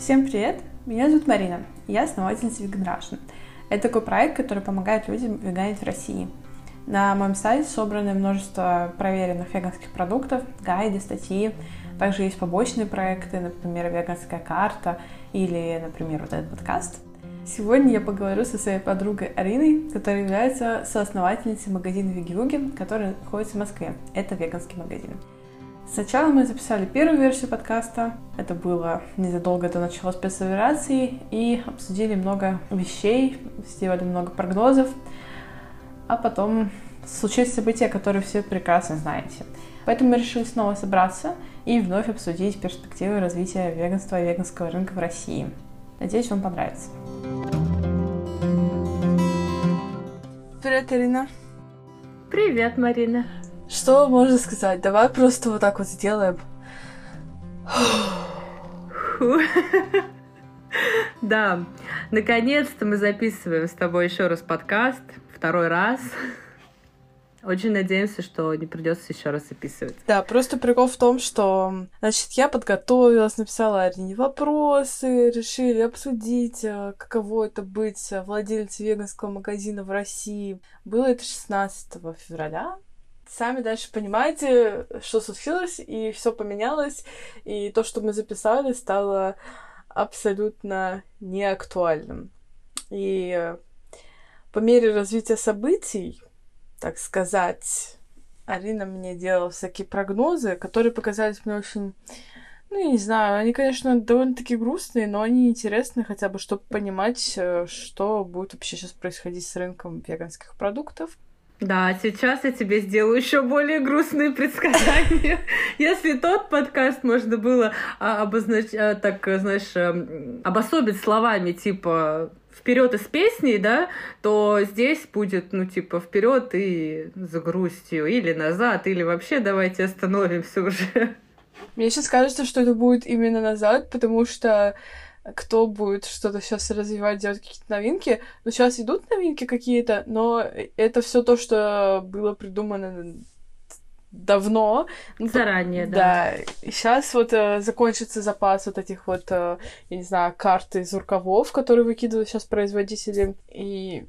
Всем привет! Меня зовут Марина, я основательница Vegan Russian. Это такой проект, который помогает людям веганить в России. На моем сайте собраны множество проверенных веганских продуктов, гайды, статьи. Также есть побочные проекты, например, веганская карта или, например, вот этот подкаст. Сегодня я поговорю со своей подругой Ариной, которая является соосновательницей магазина Веги который находится в Москве. Это веганский магазин. Сначала мы записали первую версию подкаста. Это было незадолго до начала спецоперации. И обсудили много вещей, сделали много прогнозов. А потом случились события, которые все прекрасно знаете. Поэтому мы решили снова собраться и вновь обсудить перспективы развития веганства и веганского рынка в России. Надеюсь, вам понравится. Привет, Ирина. Привет, Марина. Что можно сказать? Давай просто вот так вот сделаем. Да, наконец-то мы записываем с тобой еще раз подкаст, второй раз. Очень надеемся, что не придется еще раз записывать. Да, просто прикол в том, что, значит, я подготовилась, написала Арине вопросы, решили обсудить, э, каково это быть владельцем веганского магазина в России. Было это 16 февраля, сами дальше понимаете, что случилось, и все поменялось, и то, что мы записали, стало абсолютно неактуальным. И э, по мере развития событий, так сказать, Арина мне делала всякие прогнозы, которые показались мне очень, ну, я не знаю, они, конечно, довольно-таки грустные, но они интересны хотя бы, чтобы понимать, э, что будет вообще сейчас происходить с рынком веганских продуктов. Да, сейчас я тебе сделаю еще более грустные предсказания. Если тот подкаст можно было а, обозначить, а, так, знаешь, эм, обособить словами типа вперед из песни, да, то здесь будет, ну, типа, вперед и за грустью, или назад, или вообще давайте остановимся уже. Мне сейчас кажется, что это будет именно назад, потому что кто будет что-то сейчас развивать, делать какие-то новинки. Ну, сейчас идут новинки какие-то, но это все то, что было придумано давно. Ну, Заранее, да. Да. И сейчас вот э, закончится запас вот этих вот, э, я не знаю, карт из рукавов, которые выкидывают сейчас производители. И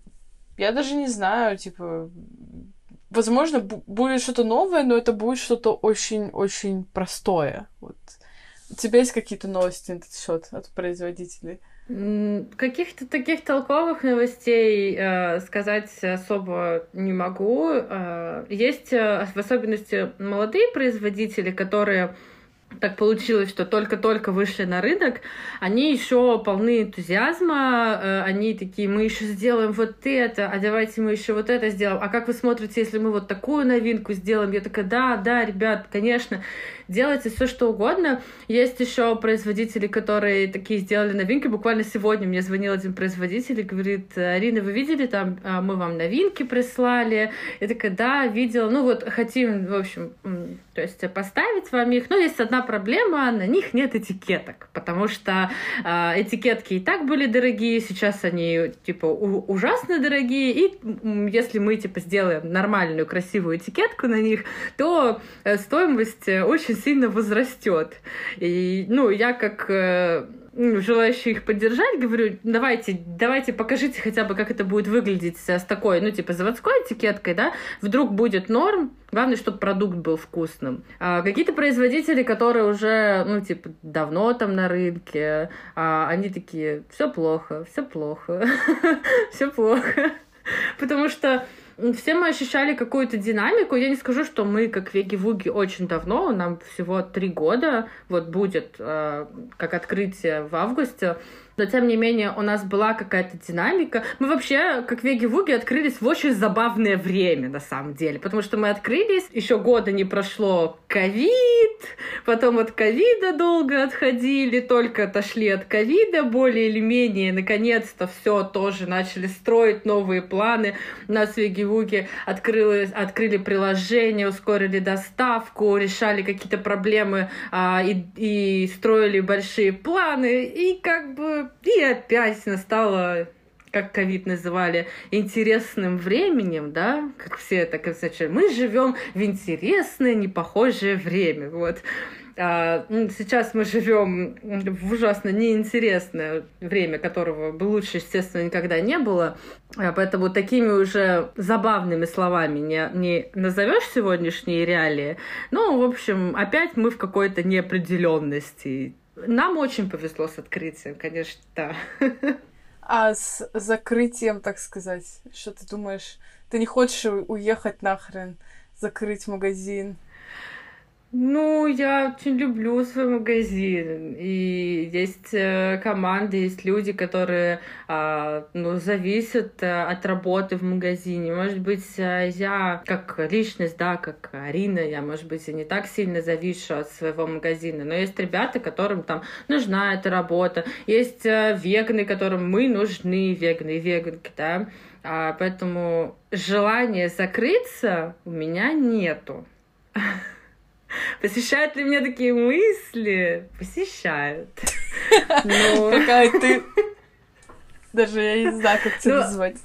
я даже не знаю, типа, возможно, будет что-то новое, но это будет что-то очень-очень простое. Вот у тебя есть какие-то новости на этот счет от производителей? Каких-то таких толковых новостей э, сказать особо не могу. Э, есть э, в особенности молодые производители, которые так получилось, что только-только вышли на рынок, они еще полны энтузиазма, э, они такие, мы еще сделаем вот это, а давайте мы еще вот это сделаем. А как вы смотрите, если мы вот такую новинку сделаем? Я такая, да, да, ребят, конечно делайте все что угодно. Есть еще производители, которые такие сделали новинки. Буквально сегодня мне звонил один производитель и говорит, Арина, вы видели там, а, мы вам новинки прислали? Я такая, да, видела. Ну вот хотим, в общем, то есть поставить вам их. Но есть одна проблема, на них нет этикеток, потому что э, этикетки и так были дорогие, сейчас они типа ужасно дорогие, и если мы типа сделаем нормальную красивую этикетку на них, то э, стоимость э, очень сильно возрастет. И, ну, я как э, желающий их поддержать, говорю, давайте, давайте покажите хотя бы, как это будет выглядеть с такой, ну, типа, заводской этикеткой, да, вдруг будет норм, главное, чтобы продукт был вкусным. А какие-то производители, которые уже, ну, типа, давно там на рынке, а, они такие, все плохо, все плохо, все плохо. Потому что все мы ощущали какую-то динамику. Я не скажу, что мы, как Веги-Вуги, очень давно, нам всего три года, вот будет э, как открытие в августе, но тем не менее у нас была какая-то динамика. Мы вообще, как Веги-Вуги, открылись в очень забавное время, на самом деле, потому что мы открылись, еще года не прошло ковид, потом от ковида долго отходили, только отошли от ковида более или менее, наконец-то все тоже начали строить новые планы. У нас Веги-Вуги открыли, приложение, ускорили доставку, решали какие-то проблемы а, и, и строили большие планы, и как бы и опять настало как ковид называли, интересным временем, да, как все так и Мы живем в интересное, непохожее время, вот. А, сейчас мы живем в ужасно неинтересное время, которого бы лучше, естественно, никогда не было. А, поэтому такими уже забавными словами не, не назовешь сегодняшние реалии. Ну, в общем, опять мы в какой-то неопределенности. Нам очень повезло с открытием, конечно, да. А с закрытием, так сказать, что ты думаешь? Ты не хочешь уехать нахрен, закрыть магазин? Ну, я очень люблю свой магазин. И есть э, команды, есть люди, которые а, ну, зависят э, от работы в магазине. Может быть, э, я как личность, да, как Арина, я, может быть, и не так сильно завишу от своего магазина. Но есть ребята, которым там нужна эта работа. Есть веганы, которым мы нужны, веганы и веганки, да. А, поэтому желания закрыться у меня нету. Посещают ли меня такие мысли? Посещают. Какая ты... Даже я не знаю, как тебя назвать.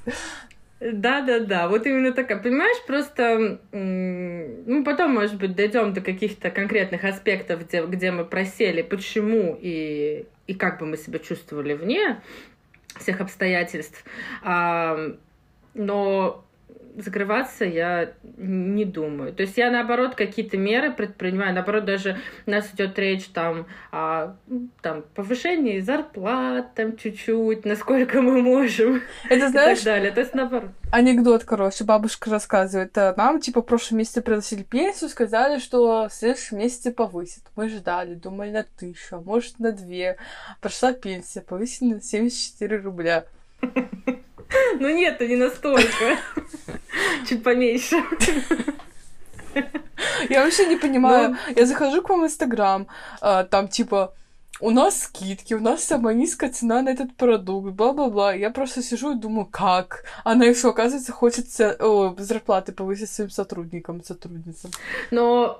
Да, да, да. Вот именно такая. Понимаешь, просто ну, потом, может быть, дойдем до каких-то конкретных аспектов, где, где мы просели, почему и, и как бы мы себя чувствовали вне всех обстоятельств. А, но закрываться я не думаю. То есть я, наоборот, какие-то меры предпринимаю. Наоборот, даже у нас идет речь там о там, повышении зарплат, там чуть-чуть, насколько мы можем. Это знаешь... И так далее. То есть, наоборот. Анекдот, короче, бабушка рассказывает. «Э, нам, типа, в прошлом месяце приносили пенсию, сказали, что в следующем месяце повысит. Мы ждали, думали на тысячу, а может на две. Прошла пенсия, повысили на 74 рубля. Ну нет, не настолько. Чуть поменьше. Я вообще не понимаю. Ну... Я захожу к вам в Инстаграм, а, там типа у нас скидки, у нас самая низкая цена на этот продукт, бла-бла-бла. Я просто сижу и думаю, как? Она еще, оказывается, хочет о, зарплаты повысить своим сотрудникам, сотрудницам. Но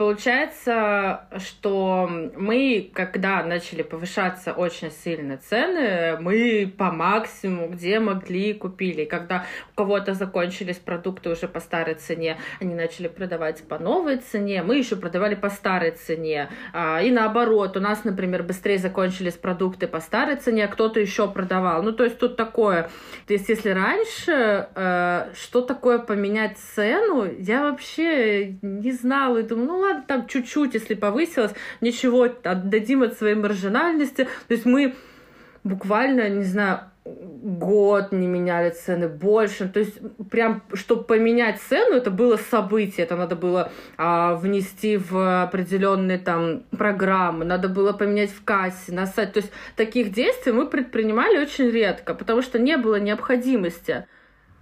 Получается, что мы, когда начали повышаться очень сильно цены, мы по максимуму, где могли, купили. Когда у кого-то закончились продукты уже по старой цене, они начали продавать по новой цене, мы еще продавали по старой цене. А, и наоборот, у нас, например, быстрее закончились продукты по старой цене, а кто-то еще продавал. Ну, то есть тут такое. То есть если раньше э, что такое поменять цену, я вообще не знала и думаю, ну ладно, ладно, там чуть-чуть, если повысилось, ничего, отдадим от своей маржинальности. То есть мы буквально, не знаю, год не меняли цены больше. То есть прям, чтобы поменять цену, это было событие. Это надо было а, внести в определенные там программы, надо было поменять в кассе, на сайт. То есть таких действий мы предпринимали очень редко, потому что не было необходимости.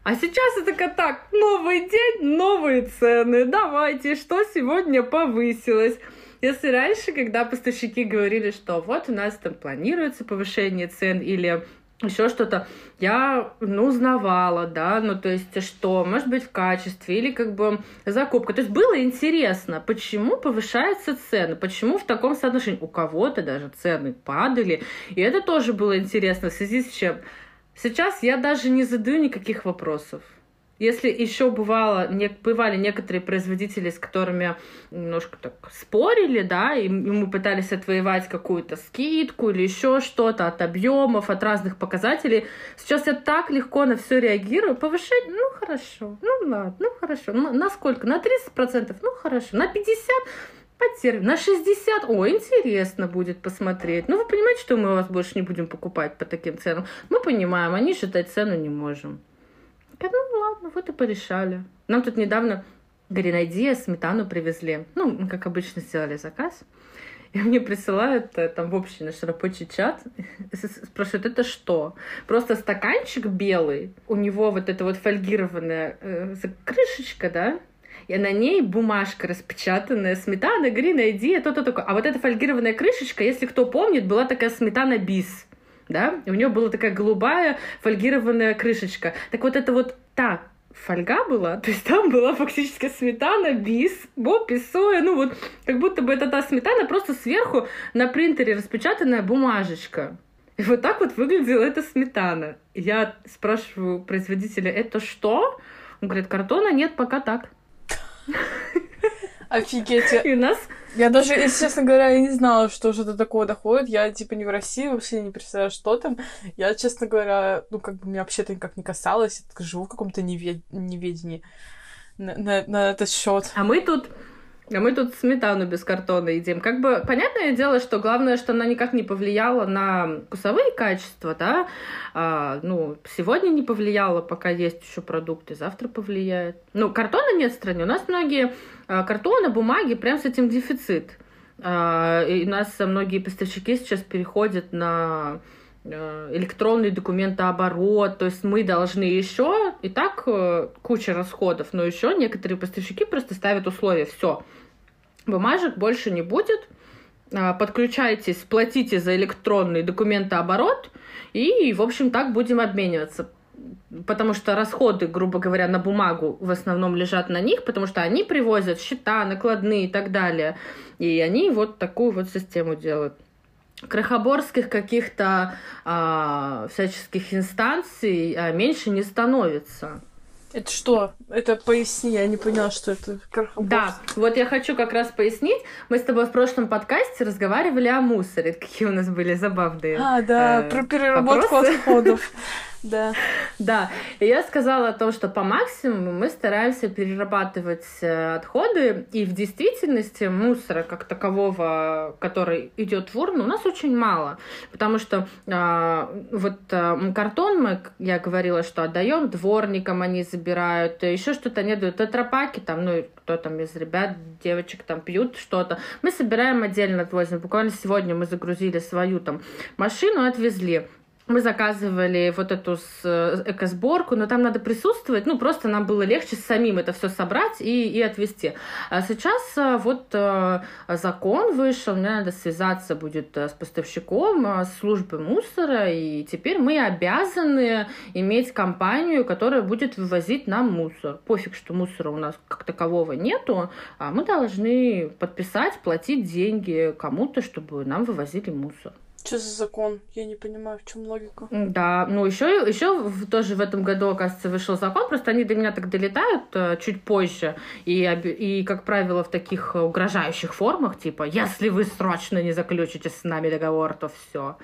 А сейчас это как так, новый день, новые цены, давайте, что сегодня повысилось? Если раньше, когда поставщики говорили, что вот у нас там планируется повышение цен или еще что-то, я, ну, узнавала, да, ну, то есть, что, может быть, в качестве или как бы закупка. То есть, было интересно, почему повышаются цены, почему в таком соотношении. У кого-то даже цены падали, и это тоже было интересно, в связи с чем Сейчас я даже не задаю никаких вопросов. Если еще бывало, не, бывали некоторые производители, с которыми немножко так спорили, да, и, и мы пытались отвоевать какую-то скидку или еще что-то от объемов, от разных показателей. Сейчас я так легко на все реагирую. Повышать, ну хорошо, ну ладно, ну хорошо. Ну, на сколько? На 30%? Ну хорошо. На 50%? Потерпим. На 60. О, интересно будет посмотреть. Ну, вы понимаете, что мы вас больше не будем покупать по таким ценам? Мы понимаем, они считать цену не можем. Я, ну, ладно, вот и порешали. Нам тут недавно гренадия, сметану привезли. Ну, как обычно, сделали заказ. И мне присылают э, там в общий наш рабочий чат, спрашивают, это что? Просто стаканчик белый, у него вот эта вот фольгированная э, крышечка, да, и на ней бумажка распечатанная, сметана, грина, иди, то-то такое. А вот эта фольгированная крышечка, если кто помнит, была такая сметана бис. Да, и у нее была такая голубая фольгированная крышечка. Так вот это вот та фольга была, то есть там была фактически сметана, бис, бопи, соя, ну вот как будто бы это та сметана, просто сверху на принтере распечатанная бумажечка. И вот так вот выглядела эта сметана. Я спрашиваю производителя, это что? Он говорит, картона нет, пока так. Офигеть. И у нас Я даже, если честно говоря, я не знала, что что-то такое доходит. Я, типа, не в России, вообще не представляю, что там. Я, честно говоря, ну, как бы, меня вообще-то никак не касалось. Я живу в каком-то невед... неведении на, на, на этот счет. А мы тут а мы тут сметану без картона едим. Как бы понятное дело, что главное, что она никак не повлияла на вкусовые качества, да. А, ну, сегодня не повлияла, пока есть еще продукты, завтра повлияет. Ну, картона нет в стране. У нас многие а, картоны, бумаги, прям с этим дефицит. А, и у нас многие поставщики сейчас переходят на электронный документооборот, то есть мы должны еще, и так э, куча расходов, но еще некоторые поставщики просто ставят условия, все, бумажек больше не будет, а, подключайтесь, платите за электронный документооборот, и, в общем, так будем обмениваться. Потому что расходы, грубо говоря, на бумагу в основном лежат на них, потому что они привозят счета, накладные и так далее. И они вот такую вот систему делают крохоборских каких-то а, всяческих инстанций а, меньше не становится. Это что? Это поясни, я не поняла, что это крохоборство. Да, вот я хочу как раз пояснить. Мы с тобой в прошлом подкасте разговаривали о мусоре. Какие у нас были забавные А, да, э, про переработку вопросы. отходов. Да. Да. И я сказала о том, что по максимуму мы стараемся перерабатывать э, отходы, и в действительности мусора как такового, который идет в урну, у нас очень мало. Потому что а, вот а, картон мы, я говорила, что отдаем дворникам, они забирают, еще что-то не дают, тетрапаки там, ну, кто там из ребят, девочек там пьют что-то. Мы собираем отдельно, отвозим. Буквально сегодня мы загрузили свою там машину, отвезли мы заказывали вот эту э, экосборку, но там надо присутствовать, ну, просто нам было легче самим это все собрать и, и отвезти. А сейчас э, вот э, закон вышел, мне надо связаться будет с поставщиком, с службой мусора, и теперь мы обязаны иметь компанию, которая будет вывозить нам мусор. Пофиг, что мусора у нас как такового нету, а мы должны подписать, платить деньги кому-то, чтобы нам вывозили мусор. Что за закон? Я не понимаю, в чем логика. Да, ну еще, еще тоже в этом году, оказывается, вышел закон, просто они до меня так долетают э, чуть позже, и, и, как правило, в таких угрожающих формах, типа, если вы срочно не заключите с нами договор, то все.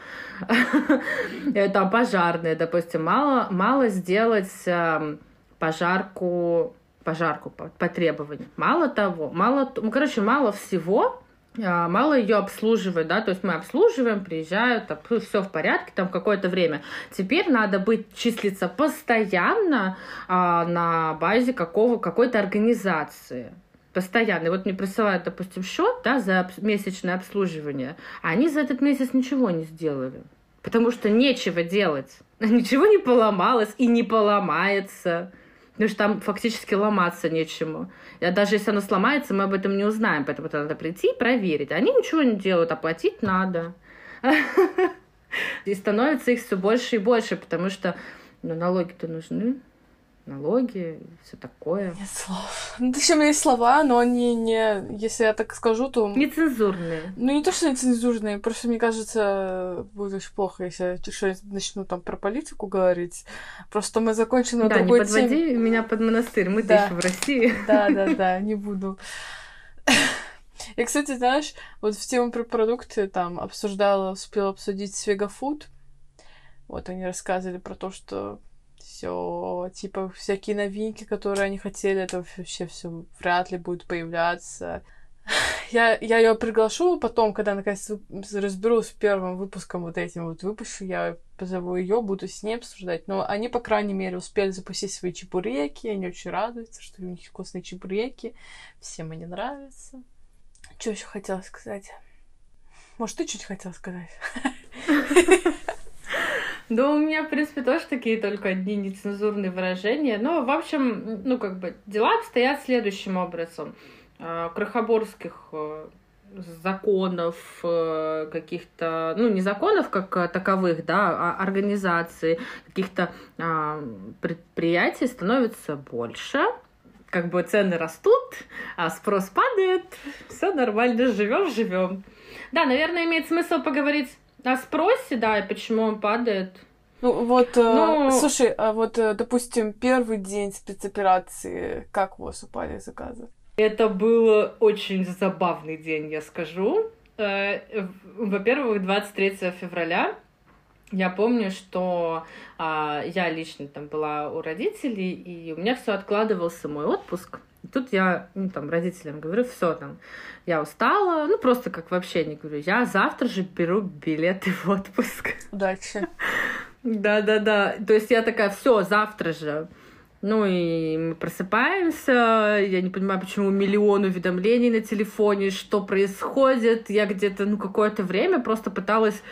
Там пожарные, допустим, мало, мало сделать эм, пожарку пожарку по, по требованию. Мало того, мало, ну, короче, мало всего, мало ее обслуживать, да, то есть мы обслуживаем, приезжают, все в порядке, там какое-то время. Теперь надо быть, числиться постоянно а, на базе какого, какой-то организации. Постоянно. И вот мне присылают, допустим, счет, да, за месячное обслуживание, а они за этот месяц ничего не сделали. Потому что нечего делать. Ничего не поломалось и не поломается. Потому что там фактически ломаться нечему. И даже если оно сломается, мы об этом не узнаем. Поэтому надо прийти и проверить. Они ничего не делают, оплатить надо. И становится их все больше и больше, потому что ну, налоги-то нужны налоги, все такое. Нет слов. Ну, точнее, у меня есть слова, но они не, если я так скажу, то... Нецензурные. Ну, не то, что нецензурные, просто, мне кажется, будет очень плохо, если я что начну там про политику говорить. Просто мы закончим на да, другой не подводи теме. меня под монастырь, мы-то да. еще в России. Да, да, да, не буду. И, кстати, знаешь, вот в тему про продукты там обсуждала, успела обсудить с Вегафуд. Вот они рассказывали про то, что все, типа, всякие новинки, которые они хотели, это вообще все вряд ли будет появляться. Я, я ее приглашу потом, когда наконец разберусь с первым выпуском вот этим вот выпущу, я позову ее, буду с ней обсуждать. Но они, по крайней мере, успели запустить свои чебуреки, они очень радуются, что у них вкусные чебуреки, всем они нравятся. Что еще хотела сказать? Может, ты что-то хотела сказать? Да, у меня, в принципе, тоже такие только одни нецензурные выражения. Но, в общем, ну, как бы, дела обстоят следующим образом. А, крохоборских э, законов э, каких-то, ну, не законов как таковых, да, а организаций, каких-то а, предприятий становится больше, как бы цены растут, а спрос падает, все нормально, живем, живем. Да, наверное, имеет смысл поговорить о спросе, да, и почему он падает. Ну вот, ну... слушай, а вот, э, допустим, первый день спецоперации, как у вас упали заказы? Это был очень забавный день, я скажу. Э, во-первых, 23 февраля я помню, что а, я лично там была у родителей, и у меня все откладывался мой отпуск. Тут я ну, там, родителям говорю, все там, я устала, ну просто как вообще не говорю, я завтра же беру билеты в отпуск. Удачи. Да-да-да. То есть я такая, все, завтра же. Ну и мы просыпаемся, я не понимаю, почему миллион уведомлений на телефоне, что происходит. Я где-то, ну, какое-то время просто пыталась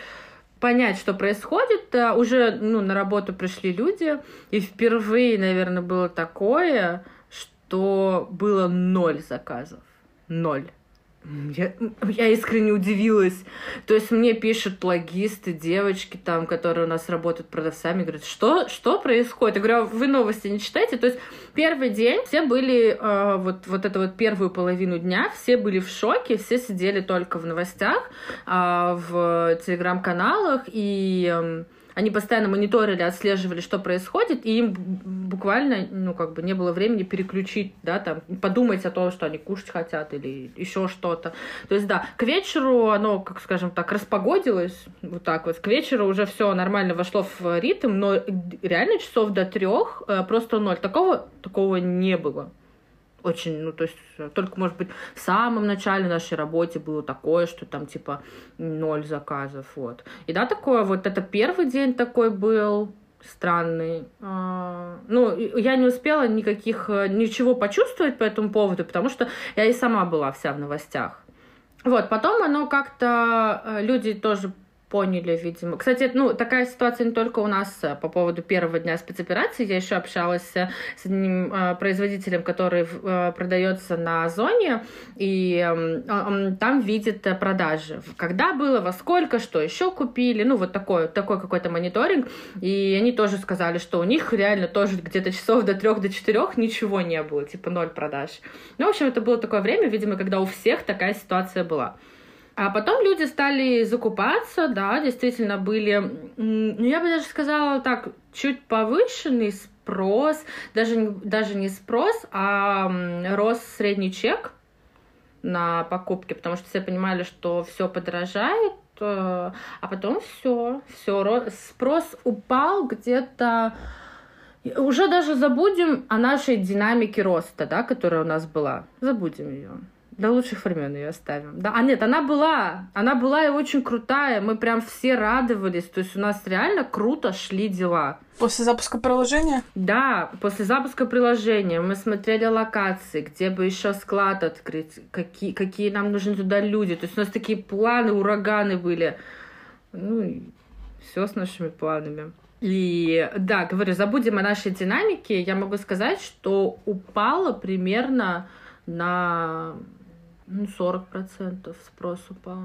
понять, что происходит. Уже, ну, на работу пришли люди, и впервые, наверное, было такое, что было ноль заказов. Ноль. Я, я искренне удивилась. То есть мне пишут логисты, девочки там, которые у нас работают продавцами, говорят, что, что происходит? Я говорю, а вы новости не читаете? То есть первый день все были, э, вот, вот эту вот первую половину дня, все были в шоке, все сидели только в новостях, э, в телеграм-каналах, и э, они постоянно мониторили, отслеживали, что происходит, и им буквально, ну, как бы не было времени переключить, да, там, подумать о том, что они кушать хотят или еще что-то. То есть, да, к вечеру оно, как скажем так, распогодилось, вот так вот, к вечеру уже все нормально вошло в ритм, но реально часов до трех э, просто ноль. Такого, такого не было очень, ну, то есть э, только, может быть, в самом начале нашей работе было такое, что там, типа, ноль заказов, вот. И да, такое, вот это первый день такой был, странный. А, ну, я не успела никаких, э, ничего почувствовать по этому поводу, потому что я и сама была вся в новостях. Вот, потом оно как-то, э, люди тоже поняли, видимо. Кстати, ну, такая ситуация не только у нас э, по поводу первого дня спецоперации. Я еще общалась э, с одним э, производителем, который э, продается на Озоне, и э, он там видит э, продажи. Когда было, во сколько, что еще купили. Ну, вот такой, такой какой-то мониторинг. И они тоже сказали, что у них реально тоже где-то часов до трех, до четырех ничего не было, типа ноль продаж. Ну, в общем, это было такое время, видимо, когда у всех такая ситуация была. А потом люди стали закупаться, да, действительно были, ну, я бы даже сказала так, чуть повышенный спрос, даже, даже не спрос, а рос средний чек на покупки, потому что все понимали, что все подорожает, э, а потом все, все, спрос упал где-то уже даже забудем о нашей динамике роста, да, которая у нас была. Забудем ее. До лучших времен ее оставим. Да, а нет, она была. Она была и очень крутая. Мы прям все радовались. То есть у нас реально круто шли дела. После запуска приложения? Да, после запуска приложения мы смотрели локации, где бы еще склад открыть, какие, какие нам нужны туда люди. То есть у нас такие планы, ураганы были. Ну, все с нашими планами. И да, говорю, забудем о нашей динамике. Я могу сказать, что упало примерно на ну, 40% спрос упал.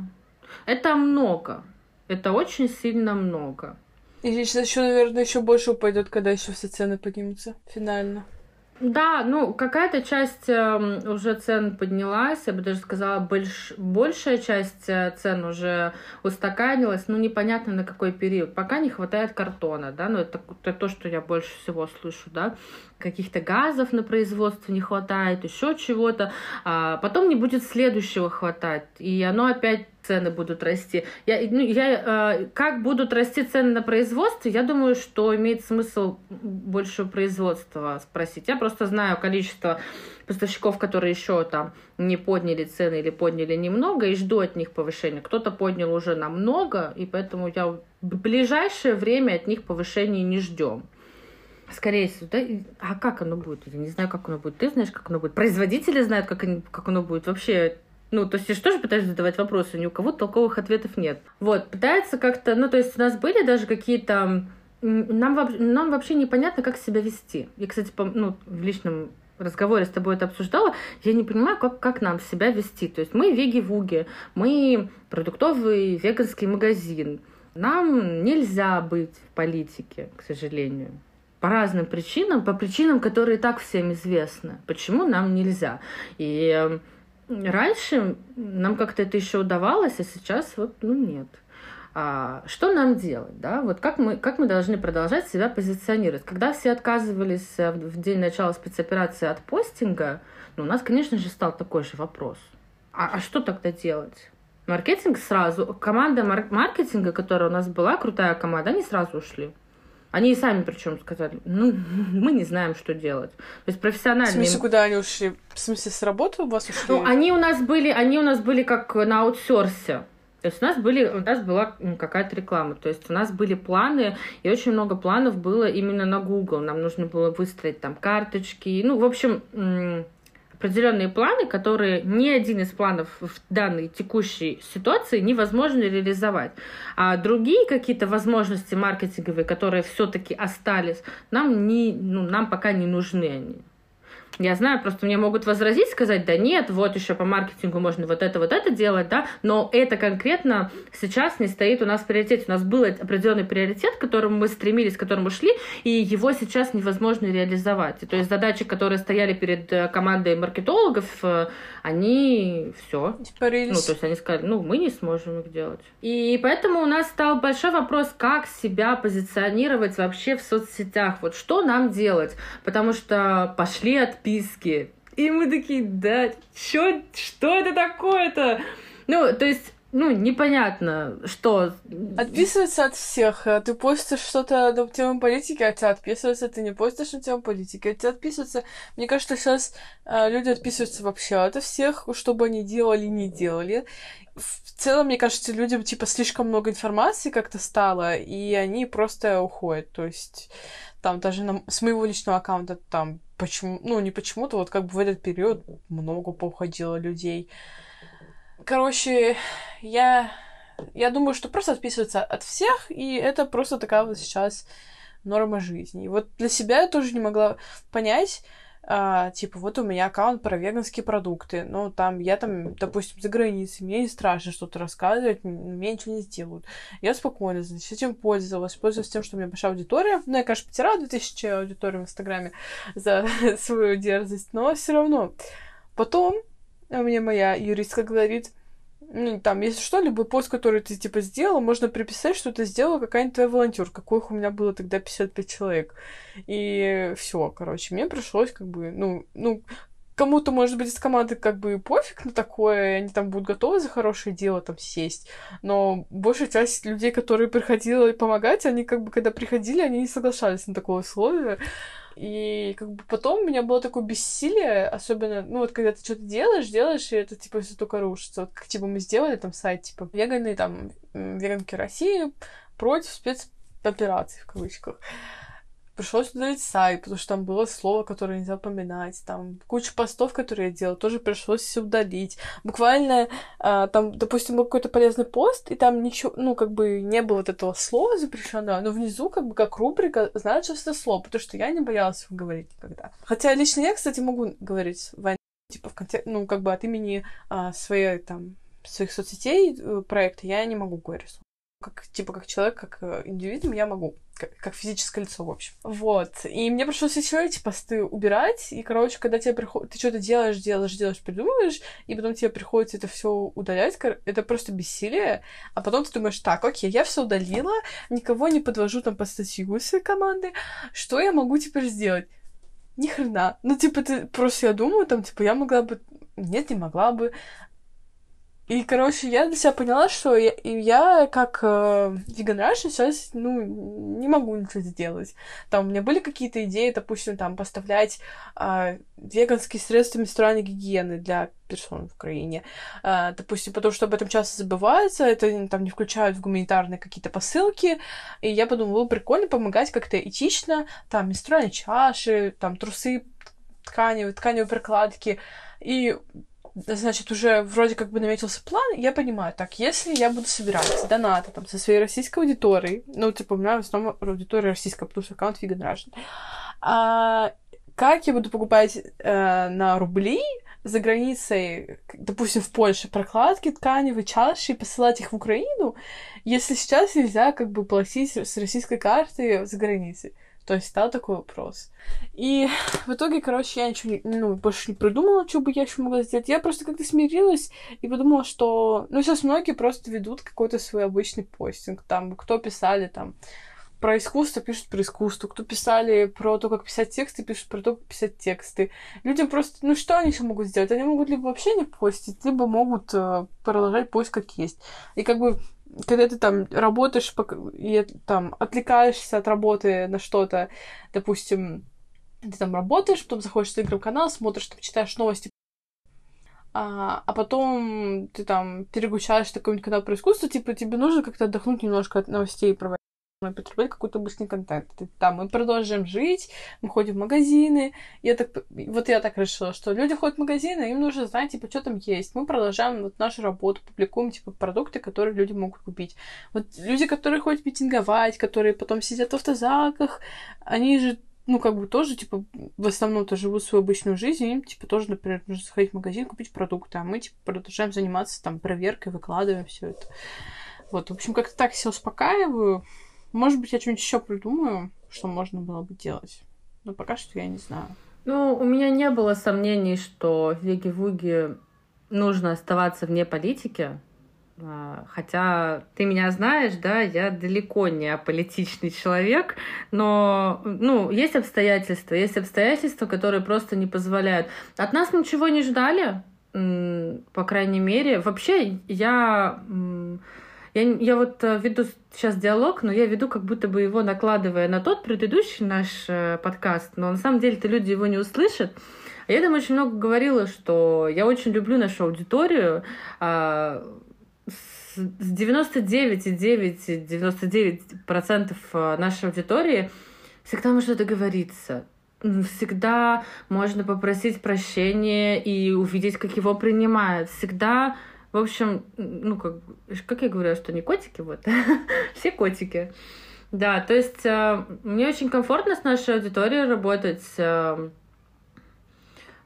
Это много. Это очень сильно много. И сейчас еще, наверное, еще больше упадет, когда еще все цены поднимутся финально. Да, ну какая-то часть э, уже цен поднялась, я бы даже сказала, больш, большая часть э, цен уже устаканилась, ну непонятно на какой период. Пока не хватает картона, да, ну это, это то, что я больше всего слышу, да, каких-то газов на производство не хватает, еще чего-то, а потом не будет следующего хватать, и оно опять цены будут расти. Я, ну, я, э, как будут расти цены на производство, я думаю, что имеет смысл больше производства спросить. Я просто знаю количество поставщиков, которые еще там не подняли цены или подняли немного, и жду от них повышения. Кто-то поднял уже намного, и поэтому я в ближайшее время от них повышения не ждем. Скорее всего, да? А как оно будет? Я не знаю, как оно будет. Ты знаешь, как оно будет? Производители знают, как, они, как оно будет. Вообще ну, то есть я же тоже пытаюсь задавать вопросы, ни у кого толковых ответов нет. Вот, пытается как-то, ну, то есть у нас были даже какие-то... Нам, нам вообще непонятно, как себя вести. Я, кстати, по, ну, в личном разговоре с тобой это обсуждала, я не понимаю, как, как нам себя вести. То есть мы веги-вуги, мы продуктовый веганский магазин. Нам нельзя быть в политике, к сожалению. По разным причинам, по причинам, которые и так всем известны. Почему нам нельзя? И Раньше нам как-то это еще удавалось, а сейчас вот, ну, нет. А, что нам делать, да? Вот как мы, как мы должны продолжать себя позиционировать? Когда все отказывались э, в день начала спецоперации от постинга, Ну, у нас, конечно же, стал такой же вопрос. А, а что тогда делать? Маркетинг сразу. Команда мар- маркетинга, которая у нас была, крутая команда, они сразу ушли. Они и сами причем сказали, ну, мы не знаем, что делать. То есть профессиональные... В смысле, куда они ушли? В смысле, с работы у вас ушли? Ну, они у нас были, они у нас были как на аутсорсе. То есть у нас были, у нас была какая-то реклама, то есть у нас были планы, и очень много планов было именно на Google. Нам нужно было выстроить там карточки, ну, в общем, определенные планы, которые ни один из планов в данной текущей ситуации невозможно реализовать. А другие какие-то возможности маркетинговые, которые все-таки остались, нам, не, ну, нам пока не нужны они. Я знаю, просто мне могут возразить, сказать, да нет, вот еще по маркетингу можно вот это, вот это делать, да, но это конкретно сейчас не стоит у нас в приоритете. У нас был определенный приоритет, к которому мы стремились, к которому шли, и его сейчас невозможно реализовать. То есть задачи, которые стояли перед э, командой маркетологов, э, они все. Ну, то есть они сказали, ну, мы не сможем их делать. И поэтому у нас стал большой вопрос, как себя позиционировать вообще в соцсетях. Вот что нам делать? Потому что пошли отписки. И мы такие, да, чё, что это такое-то? Ну, то есть ну, непонятно, что... Отписываться от всех. Ты постишь что-то на тему политики, а тебя отписываются. Ты не постишь на тему политики, а тебя отписываются. Мне кажется, сейчас э, люди отписываются вообще от всех, что бы они делали, не делали. В целом, мне кажется, людям, типа, слишком много информации как-то стало, и они просто уходят. То есть, там, даже на, с моего личного аккаунта, там, почему... Ну, не почему-то, вот как бы в этот период много поуходило людей. Короче, я, я думаю, что просто отписываться от всех, и это просто такая вот сейчас норма жизни. И вот для себя я тоже не могла понять, а, типа, вот у меня аккаунт про веганские продукты, ну, там, я там, допустим, за границей, мне не страшно что-то рассказывать, мне ничего не сделают. Я спокойно, значит, этим пользовалась, пользуюсь тем, что у меня большая аудитория. Ну, я, конечно, потеряла 2000 аудитории в Инстаграме за свою дерзость, но все равно. Потом мне моя юристка говорит, ну, там, если что, любой пост, который ты, типа, сделал, можно приписать, что ты сделала какая-нибудь твоя волонтер, каких у меня было тогда 55 человек. И все, короче, мне пришлось, как бы, ну, ну, кому-то, может быть, из команды как бы пофиг на такое, они там будут готовы за хорошее дело там сесть, но большая часть людей, которые приходили помогать, они как бы, когда приходили, они не соглашались на такое условие, и как бы потом у меня было такое бессилие, особенно, ну вот когда ты что-то делаешь, делаешь, и это типа все только рушится. Вот как типа мы сделали там сайт, типа веганы, там, веганки России против спецопераций в кавычках пришлось удалить сайт, потому что там было слово, которое нельзя поминать, там куча постов, которые я делала, тоже пришлось все удалить. Буквально а, там, допустим, был какой-то полезный пост, и там ничего, ну, как бы не было вот этого слова запрещенного, но внизу, как бы, как рубрика, значит это слово, потому что я не боялась его говорить никогда. Хотя лично я, кстати, могу говорить в типа, в контексте, ну, как бы от имени а, своей, там, своих соцсетей э, проекта я не могу говорить как, типа, как человек, как э, индивидуум я могу, как, как физическое лицо, в общем. Вот. И мне пришлось еще эти посты убирать, и, короче, когда тебе приходит, ты что-то делаешь, делаешь, делаешь, придумываешь, и потом тебе приходится это все удалять, это просто бессилие, а потом ты думаешь, так, окей, я все удалила, никого не подвожу там по статью своей команды, что я могу теперь сделать? Ни хрена. Ну, типа, ты просто я думаю, там, типа, я могла бы нет, не могла бы. И, короче, я для себя поняла, что я, я как э, веган сейчас, ну, не могу ничего сделать. Там у меня были какие-то идеи, допустим, там, поставлять э, веганские средства менструальной гигиены для персон в Украине. Э, допустим, потому что об этом часто забывается, это там не включают в гуманитарные какие-то посылки. И я подумала, было прикольно помогать как-то этично, там, менструальные чаши, там, трусы тканевые, тканевые прокладки. И значит, уже вроде как бы наметился план, я понимаю, так, если я буду собирать донаты там со своей российской аудиторией, ну, типа, у меня в основном аудитория российская, потому что аккаунт Vegan Russian, а, как я буду покупать э, на рубли за границей, допустим, в Польше, прокладки тканевые, чаши и посылать их в Украину, если сейчас нельзя как бы платить с российской карты за границей? То есть стал такой вопрос. И в итоге, короче, я ничего не, ну, больше не придумала, что бы я еще могла сделать. Я просто как-то смирилась и подумала, что... Ну, сейчас многие просто ведут какой-то свой обычный постинг. Там, кто писали, там, про искусство пишут про искусство, кто писали про то, как писать тексты, пишут про то, как писать тексты. Людям просто, ну что они еще могут сделать? Они могут либо вообще не постить, либо могут э, продолжать поиск как есть. И как бы когда ты там работаешь и там отвлекаешься от работы на что-то, допустим, ты там работаешь, потом заходишь в телеграм-канал, смотришь, там, читаешь новости, а, а потом ты там переключаешь какой-нибудь канал про искусство, типа тебе нужно как-то отдохнуть немножко от новостей про мы потреблять какой-то быстрый контент. Там мы продолжаем жить, мы ходим в магазины. Я так, вот я так решила, что люди ходят в магазины, им нужно знать, типа, что там есть. Мы продолжаем вот нашу работу, публикуем, типа, продукты, которые люди могут купить. Вот люди, которые ходят митинговать, которые потом сидят в автозаках, они же ну, как бы тоже, типа, в основном-то живут свою обычную жизнь, им, типа, тоже, например, нужно сходить в магазин, купить продукты, а мы, типа, продолжаем заниматься, там, проверкой, выкладываем все это. Вот, в общем, как-то так себя успокаиваю. Может быть, я что-нибудь еще придумаю, что можно было бы делать. Но пока что я не знаю. Ну, у меня не было сомнений, что Веги-Вуги нужно оставаться вне политики. А, хотя ты меня знаешь, да, я далеко не аполитичный человек, но, ну, есть обстоятельства, есть обстоятельства, которые просто не позволяют. От нас ничего не ждали, по крайней мере. Вообще, я, я, я вот э, веду сейчас диалог, но я веду как будто бы его накладывая на тот предыдущий наш э, подкаст, но на самом деле-то люди его не услышат. Я там очень много говорила, что я очень люблю нашу аудиторию, а, с 99,9-99% э, нашей аудитории всегда можно договориться. Всегда можно попросить прощения и увидеть, как его принимают. Всегда, в общем, ну, как, как я говорю, что не котики, вот, все котики. Да, то есть э, мне очень комфортно с нашей аудиторией работать. Э,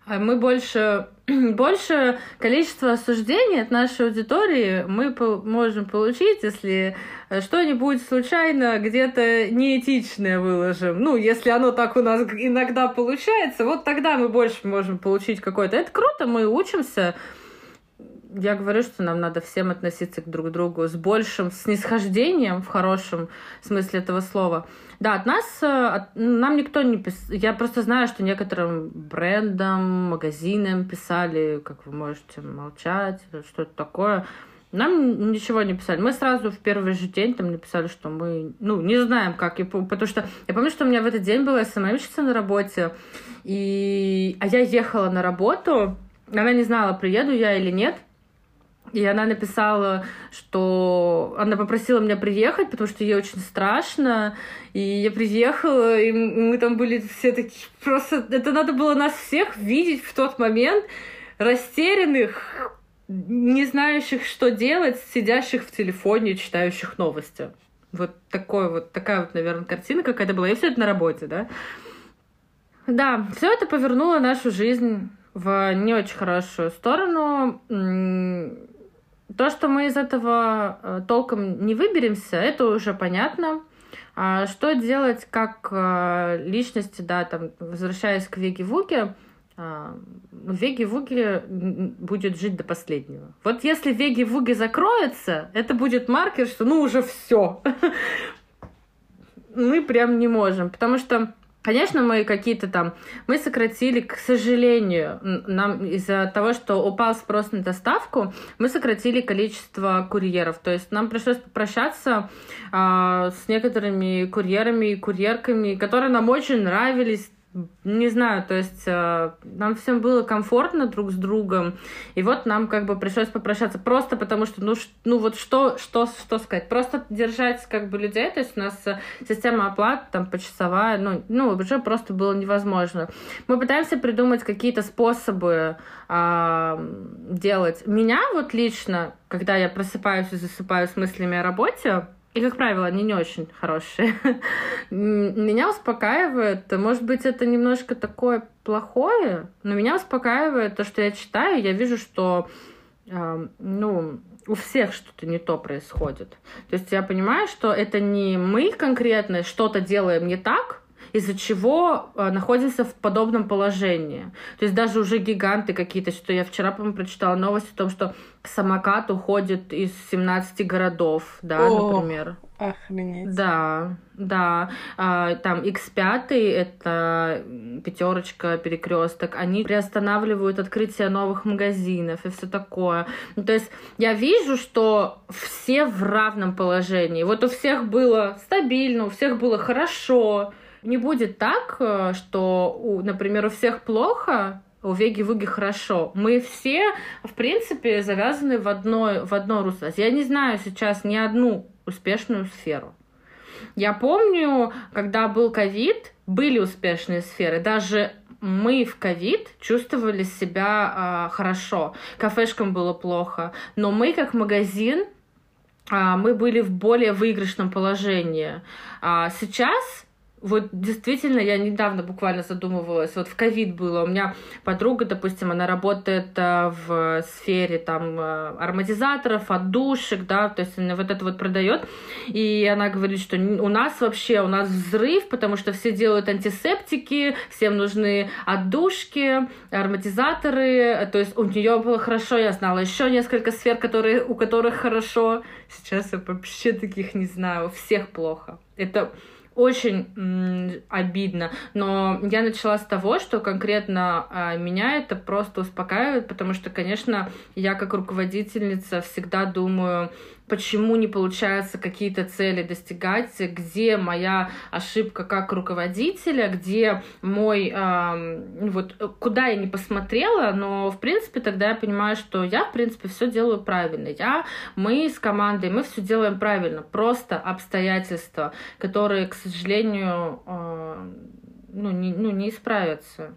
а мы больше, больше количество осуждений от нашей аудитории мы можем получить, если что-нибудь случайно где-то неэтичное выложим. Ну, если оно так у нас иногда получается, вот тогда мы больше можем получить какое-то. Это круто, мы учимся. Я говорю, что нам надо всем относиться к друг другу с большим снисхождением, в хорошем смысле этого слова. Да, от нас, э, от, нам никто не писал. Я просто знаю, что некоторым брендам, магазинам писали, как вы можете молчать, что-то такое. Нам ничего не писали. Мы сразу в первый же день там написали, что мы, ну, не знаем, как. И, потому что я помню, что у меня в этот день была СММщица на работе, и... а я ехала на работу, она не знала, приеду я или нет. И она написала, что она попросила меня приехать, потому что ей очень страшно. И я приехала, и мы там были все такие... Просто это надо было нас всех видеть в тот момент, растерянных, не знающих, что делать, сидящих в телефоне, читающих новости. Вот такой вот, такая вот, наверное, картина какая-то была. И все это на работе, да? Да, все это повернуло нашу жизнь в не очень хорошую сторону то, что мы из этого э, толком не выберемся, это уже понятно. А что делать как э, личности, да, там, возвращаясь к Веги Вуге, а, Веги Вуги будет жить до последнего. Вот если Веги Вуги закроется, это будет маркер, что ну уже все. Мы прям не можем, потому что Конечно, мы какие-то там, мы сократили, к сожалению, нам из-за того, что упал спрос на доставку, мы сократили количество курьеров. То есть нам пришлось попрощаться а, с некоторыми курьерами и курьерками, которые нам очень нравились не знаю, то есть э, нам всем было комфортно друг с другом, и вот нам как бы пришлось попрощаться просто потому, что, ну, ну вот что, что, что сказать, просто держать как бы людей, то есть у нас э, система оплаты там почасовая, ну, ну уже просто было невозможно. Мы пытаемся придумать какие-то способы э, делать. Меня вот лично, когда я просыпаюсь и засыпаю с мыслями о работе, и, как правило, они не очень хорошие. Меня успокаивает, может быть, это немножко такое плохое, но меня успокаивает то, что я читаю, я вижу, что э, ну, у всех что-то не то происходит. То есть я понимаю, что это не мы конкретно что-то делаем не так, из-за чего э, находимся в подобном положении. То есть даже уже гиганты какие-то, что я вчера, по-моему, прочитала новость о том, что самокат уходит из 17 городов, да, О, например. Охренеть. Да, да. А, там X5, это пятерочка, перекресток, они приостанавливают открытие новых магазинов и все такое. Ну, то есть я вижу, что все в равном положении. Вот у всех было стабильно, у всех было хорошо. Не будет так, э, что, у, например, у всех плохо, у Веги Вуги хорошо. Мы все, в принципе, завязаны в, одной, в одно русло. Я не знаю сейчас ни одну успешную сферу. Я помню, когда был ковид, были успешные сферы. Даже мы в ковид чувствовали себя э, хорошо. Кафешкам было плохо. Но мы, как магазин, э, мы были в более выигрышном положении. А сейчас вот действительно, я недавно буквально задумывалась, вот в ковид было, у меня подруга, допустим, она работает э, в сфере там э, ароматизаторов, отдушек, да, то есть она вот это вот продает, и она говорит, что у нас вообще, у нас взрыв, потому что все делают антисептики, всем нужны отдушки, ароматизаторы, то есть у нее было хорошо, я знала еще несколько сфер, которые, у которых хорошо, сейчас я вообще таких не знаю, у всех плохо. Это очень м, обидно. Но я начала с того, что конкретно а, меня это просто успокаивает, потому что, конечно, я как руководительница всегда думаю, почему не получается какие-то цели достигать, где моя ошибка как руководителя, где мой, э, вот куда я не посмотрела, но в принципе тогда я понимаю, что я в принципе все делаю правильно. Я, мы с командой, мы все делаем правильно. Просто обстоятельства, которые, к сожалению, э, ну, не, ну, не исправятся.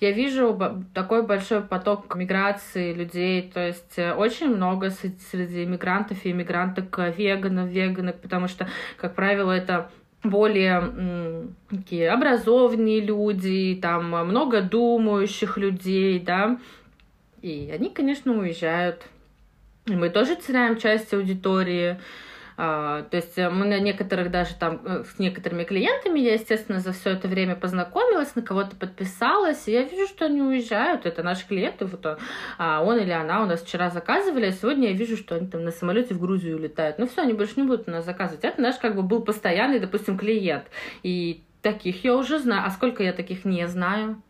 Я вижу такой большой поток миграции людей, то есть э, очень много среди мигрантов и иммигранток веганов, веганок, потому что, как правило, это более такие образованные люди, там много думающих людей, да, и они, конечно, уезжают. И мы тоже теряем часть аудитории, то есть э, мы на некоторых даже там э, с некоторыми клиентами я, естественно, за все это время познакомилась, на кого-то подписалась, и я вижу, что они уезжают. Это наши клиенты, вот он, а он или она у нас вчера заказывали, а сегодня я вижу, что они там на самолете в Грузию улетают. Ну все, они больше не будут у нас заказывать. Это наш как бы был постоянный, допустим, клиент. И таких я уже знаю. А сколько я таких не знаю?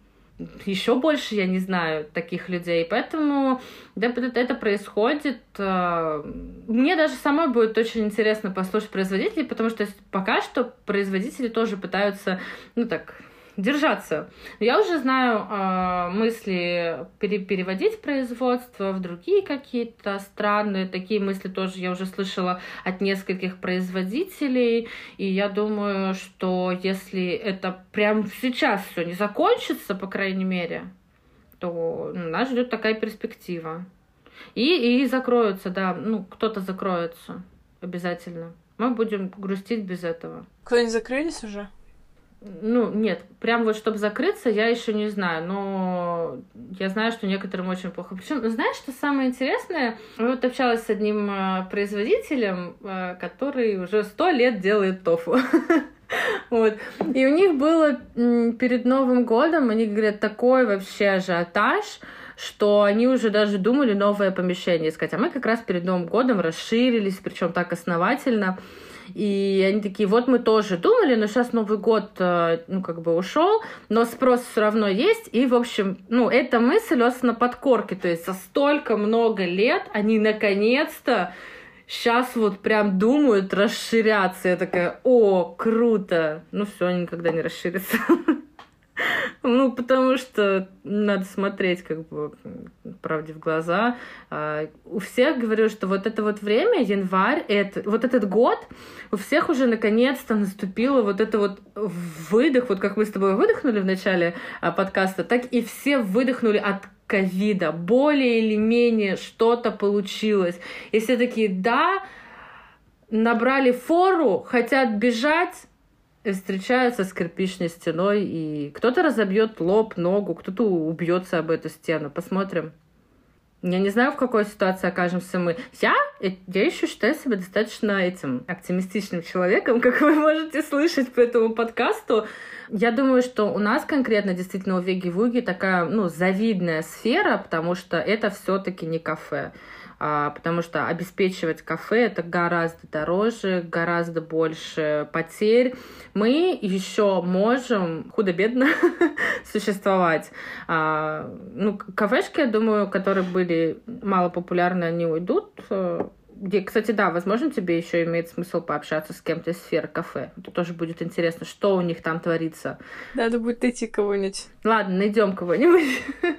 Еще больше я не знаю таких людей. Поэтому да, это происходит. Э, мне даже самой будет очень интересно послушать производителей, потому что пока что производители тоже пытаются, ну так, держаться. Я уже знаю э, мысли пере переводить производство в другие какие-то страны. Такие мысли тоже я уже слышала от нескольких производителей. И я думаю, что если это прямо сейчас все не закончится, по крайней мере, то ну, нас ждет такая перспектива. И, и закроются, да, ну, кто-то закроется обязательно. Мы будем грустить без этого. Кто-нибудь закрылись уже? Ну, нет, прям вот чтобы закрыться, я еще не знаю, но я знаю, что некоторым очень плохо. Причем, знаешь, что самое интересное? Я вот общалась с одним э, производителем, э, который уже сто лет делает тофу. Вот. И у них было перед Новым годом, они говорят, такой вообще ажиотаж, что они уже даже думали новое помещение искать. А мы как раз перед Новым годом расширились, причем так основательно. И они такие, вот мы тоже думали, но сейчас Новый год, э, ну, как бы ушел, но спрос все равно есть. И, в общем, ну, эта мысль у нас на подкорке. То есть за столько много лет они наконец-то сейчас вот прям думают расширяться. Я такая, о, круто. Ну все, они никогда не расширятся. Ну, потому что надо смотреть, как бы, правде в глаза. А, у всех говорю, что вот это вот время, январь, это, вот этот год, у всех уже наконец-то наступило вот это вот выдох, вот как мы с тобой выдохнули в начале а, подкаста, так и все выдохнули от ковида. Более или менее что-то получилось. И все такие, да, набрали фору, хотят бежать, встречаются с кирпичной стеной, и кто-то разобьет лоб, ногу, кто-то убьется об эту стену. Посмотрим. Я не знаю, в какой ситуации окажемся мы. Я я еще считаю себя достаточно этим оптимистичным человеком, как вы можете слышать по этому подкасту. Я думаю, что у нас конкретно действительно у Веги Вуги такая, ну, завидная сфера, потому что это все-таки не кафе. А, потому что обеспечивать кафе это гораздо дороже, гораздо больше потерь. Мы еще можем худо-бедно существовать. А, ну, кафешки, я думаю, которые были мало популярны, они уйдут где, кстати, да, возможно, тебе еще имеет смысл пообщаться с кем-то из сфер кафе. Это тоже будет интересно, что у них там творится. Надо будет найти кого-нибудь. Ладно, найдем кого-нибудь.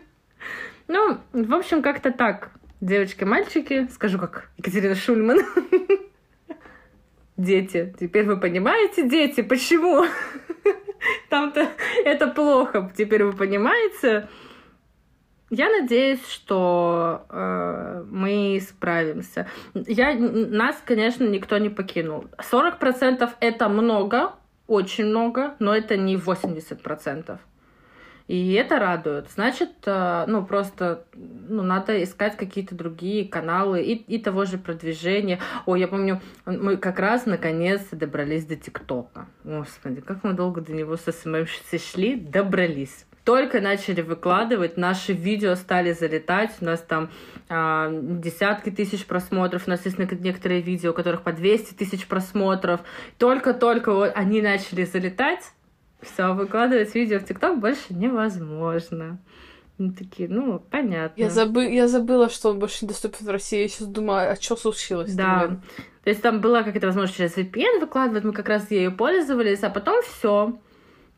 Ну, в общем, как-то так. Девочки, мальчики, скажу как Екатерина Шульман. Дети. Теперь вы понимаете, дети, почему? Там-то это плохо. Теперь вы понимаете. Я надеюсь, что э, мы справимся. Я, нас, конечно, никто не покинул. 40% это много, очень много, но это не 80%. И это радует. Значит, э, ну, просто ну, надо искать какие-то другие каналы и, и того же продвижения. О, я помню, мы как раз наконец добрались до ТикТока. Господи, как мы долго до него со SMM шли, добрались только начали выкладывать, наши видео стали залетать, у нас там а, десятки тысяч просмотров, у нас есть некоторые видео, у которых по 200 тысяч просмотров, только-только они начали залетать, все, выкладывать видео в ТикТок больше невозможно. Мы такие, ну, понятно. Я, забы... я забыла, что он больше недоступен в России. Я сейчас думаю, а что случилось? Да. Блин? То есть там была какая-то возможность через VPN выкладывать, мы как раз ею пользовались, а потом все.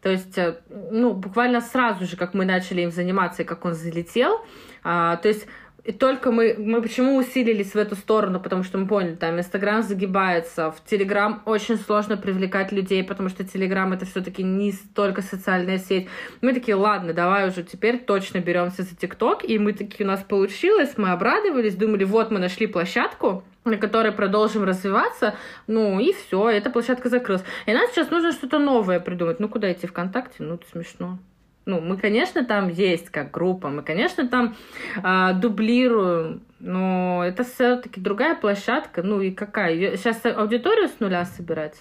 То есть, э, ну, буквально сразу же, как мы начали им заниматься и как он залетел, а, то есть и только мы, мы почему усилились в эту сторону, потому что мы поняли, там Инстаграм загибается, в Телеграм очень сложно привлекать людей, потому что Телеграм это все-таки не столько социальная сеть. Мы такие, ладно, давай уже теперь точно беремся за ТикТок, и мы такие, у нас получилось, мы обрадовались, думали, вот мы нашли площадку, на которой продолжим развиваться, ну и все, эта площадка закрылась. И нам сейчас нужно что-то новое придумать. Ну куда идти ВКонтакте? Ну это смешно. Ну, мы, конечно, там есть как группа, мы, конечно, там э, дублируем, но это все-таки другая площадка. Ну и какая? Сейчас аудиторию с нуля собирать?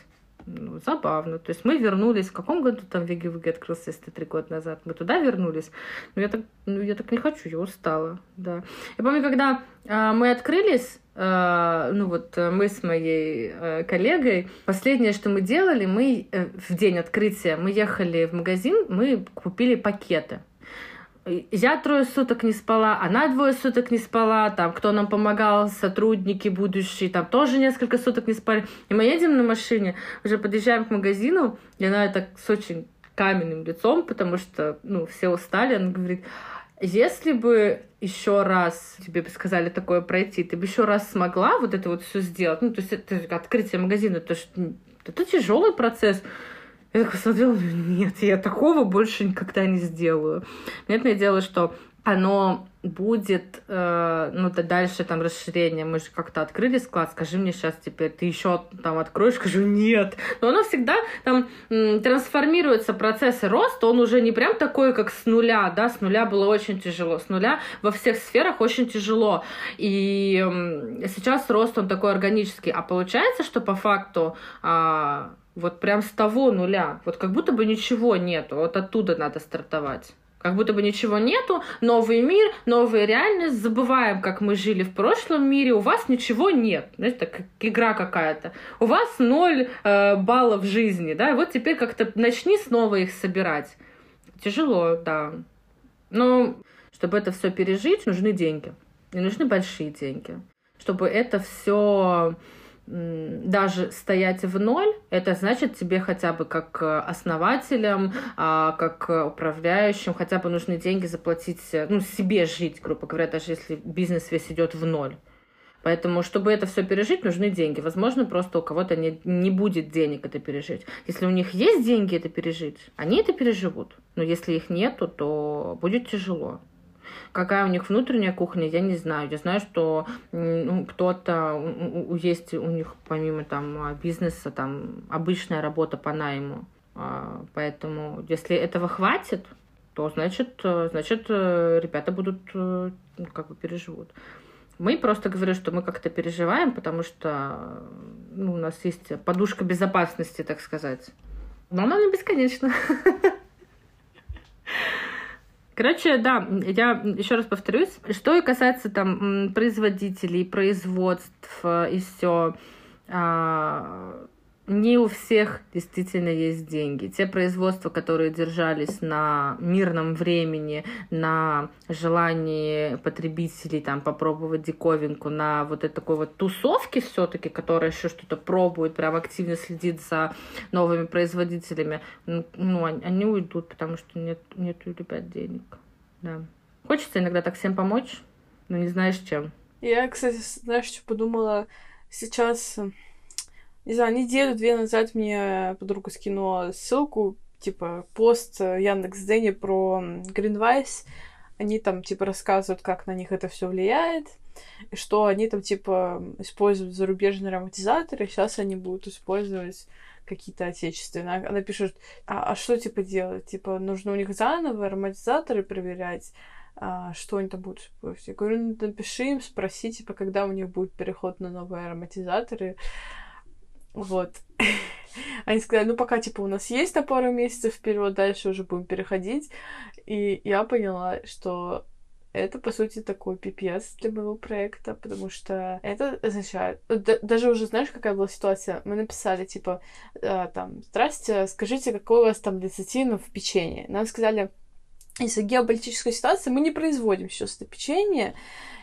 Ну, забавно. То есть мы вернулись, в каком году там Веги открылся, если три года назад? Мы туда вернулись. Но я так, ну, я так не хочу, я устала. Да. Я помню, когда э, мы открылись, Uh, ну вот э, мы с моей uh, коллегой, последнее, что мы делали, мы uh, в день открытия, мы ехали в магазин, мы купили пакеты. Я трое суток не спала, она двое суток не спала, там, кто нам помогал, сотрудники будущие, там тоже несколько суток не спали. И мы едем на машине, уже подъезжаем к магазину, и она так с очень каменным лицом, потому что, ну, все устали, она говорит, если бы еще раз тебе бы сказали такое пройти, ты бы еще раз смогла вот это вот все сделать? Ну, то есть это открытие магазина, это, это тяжелый процесс. Я так посмотрела, нет, я такого больше никогда не сделаю. Понятное дело, что оно будет, э, ну, да дальше там расширение. Мы же как-то открыли склад, скажи мне сейчас теперь, ты еще там откроешь, скажу нет. Но оно всегда там трансформируется, процесс роста, он уже не прям такой, как с нуля, да, с нуля было очень тяжело, с нуля во всех сферах очень тяжело. И м, сейчас рост, он такой органический. А получается, что по факту а, вот прям с того нуля, вот как будто бы ничего нету, вот оттуда надо стартовать. Как будто бы ничего нету, новый мир, новая реальность, забываем, как мы жили в прошлом мире, у вас ничего нет, знаете, как игра какая-то. У вас ноль э, баллов жизни, да, и вот теперь как-то начни снова их собирать. Тяжело, да. Но чтобы это все пережить, нужны деньги. И нужны большие деньги. Чтобы это все даже стоять в ноль, это значит тебе хотя бы как э, основателям, а, как управляющим, хотя бы нужны деньги заплатить, э, ну, себе жить, грубо говоря, даже если бизнес весь идет в ноль. Поэтому, чтобы это все пережить, нужны деньги. Возможно, просто у кого-то не, не будет денег это пережить. Если у них есть деньги это пережить, они это переживут. Но если их нету, то будет тяжело. Какая у них внутренняя кухня, я не знаю. Я знаю, что ну, кто-то есть у них помимо там бизнеса там обычная работа по найму. А, поэтому если этого хватит, то значит, значит ребята будут ну, как бы переживут. Мы просто говорим, что мы как-то переживаем, потому что ну, у нас есть подушка безопасности, так сказать. Но она не бесконечна. Короче, да, я еще раз повторюсь, что касается там производителей, производств и все, а, не у всех действительно есть деньги. Те производства, которые держались на мирном времени, на желании потребителей там попробовать диковинку, на вот этой такой вот тусовке все-таки, которая еще что-то пробует, прям активно следит за новыми производителями, ну, они уйдут, потому что нет, нет у ребят денег. Да. Хочется иногда так всем помочь, но не знаешь чем. Я, кстати, знаешь, что подумала сейчас не знаю, неделю-две назад мне подруга скинула ссылку, типа, пост Яндекс Дени про Greenwise. Они там, типа, рассказывают, как на них это все влияет, и что они там, типа, используют зарубежные ароматизаторы, сейчас они будут использовать какие-то отечественные. Она пишет, а, а что, типа, делать? Типа, нужно у них заново ароматизаторы проверять, а, что они там будут использовать. Я говорю, ну, напиши им, спроси, типа, когда у них будет переход на новые ароматизаторы. Вот. Они сказали, ну пока, типа, у нас есть на пару месяцев вперед, дальше уже будем переходить. И я поняла, что это, по сути, такой пипец для моего проекта, потому что это означает... даже уже, знаешь, какая была ситуация? Мы написали, типа, э, там, здрасте, скажите, какой у вас там лецитин в печенье? Нам сказали, из-за геополитической ситуации мы не производим сейчас это печенье,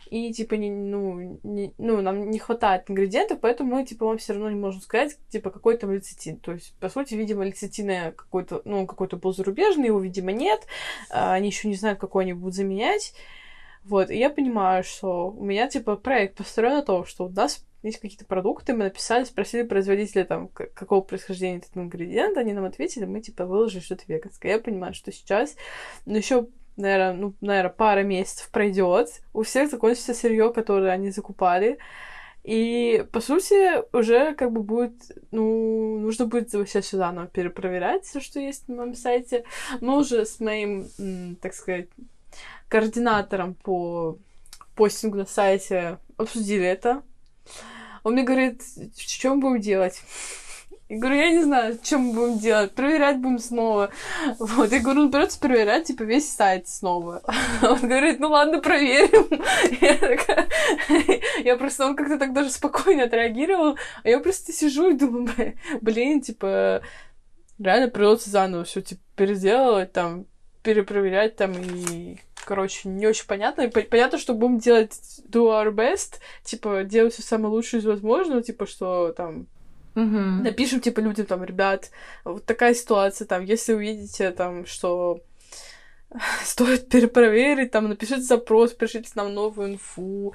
и, типа, не, ну, не, ну, нам не хватает ингредиентов, поэтому мы, типа, вам все равно не можем сказать, типа, какой там лецитин. То есть, по сути, видимо, лецитина какой-то, ну, какой-то был зарубежный, его, видимо, нет. А, они еще не знают, какой они будут заменять. Вот, и я понимаю, что у меня, типа, проект построен на том, что у нас есть какие-то продукты, мы написали, спросили производителя, там, какого происхождения этот ингредиент, они нам ответили, мы, типа, выложили что-то веганское. Я понимаю, что сейчас, ну, еще наверное, ну, наверное, пара месяцев пройдет, у всех закончится сырье, которое они закупали. И, по сути, уже как бы будет, ну, нужно будет вообще сюда нам перепроверять все, что есть на моем сайте. Мы уже с моим, так сказать, координатором по постингу на сайте обсудили это. Он мне говорит, что мы будем делать? Я говорю, я не знаю, что мы будем делать, проверять будем снова. Вот, я говорю, ну, придется проверять, типа, весь сайт снова. Он говорит, ну, ладно, проверим. Я, такая... я просто, он как-то так даже спокойно отреагировал, а я просто сижу и думаю, блин, типа, реально придется заново все, типа, переделывать, там, перепроверять, там, и короче, не очень понятно. И понятно, что будем делать do our best, типа, делать все самое лучшее из возможного, типа, что там Угу. Напишем, типа, людям, там, ребят, вот такая ситуация, там, если увидите, там, что стоит перепроверить, там, напишите запрос, пишите нам новую инфу.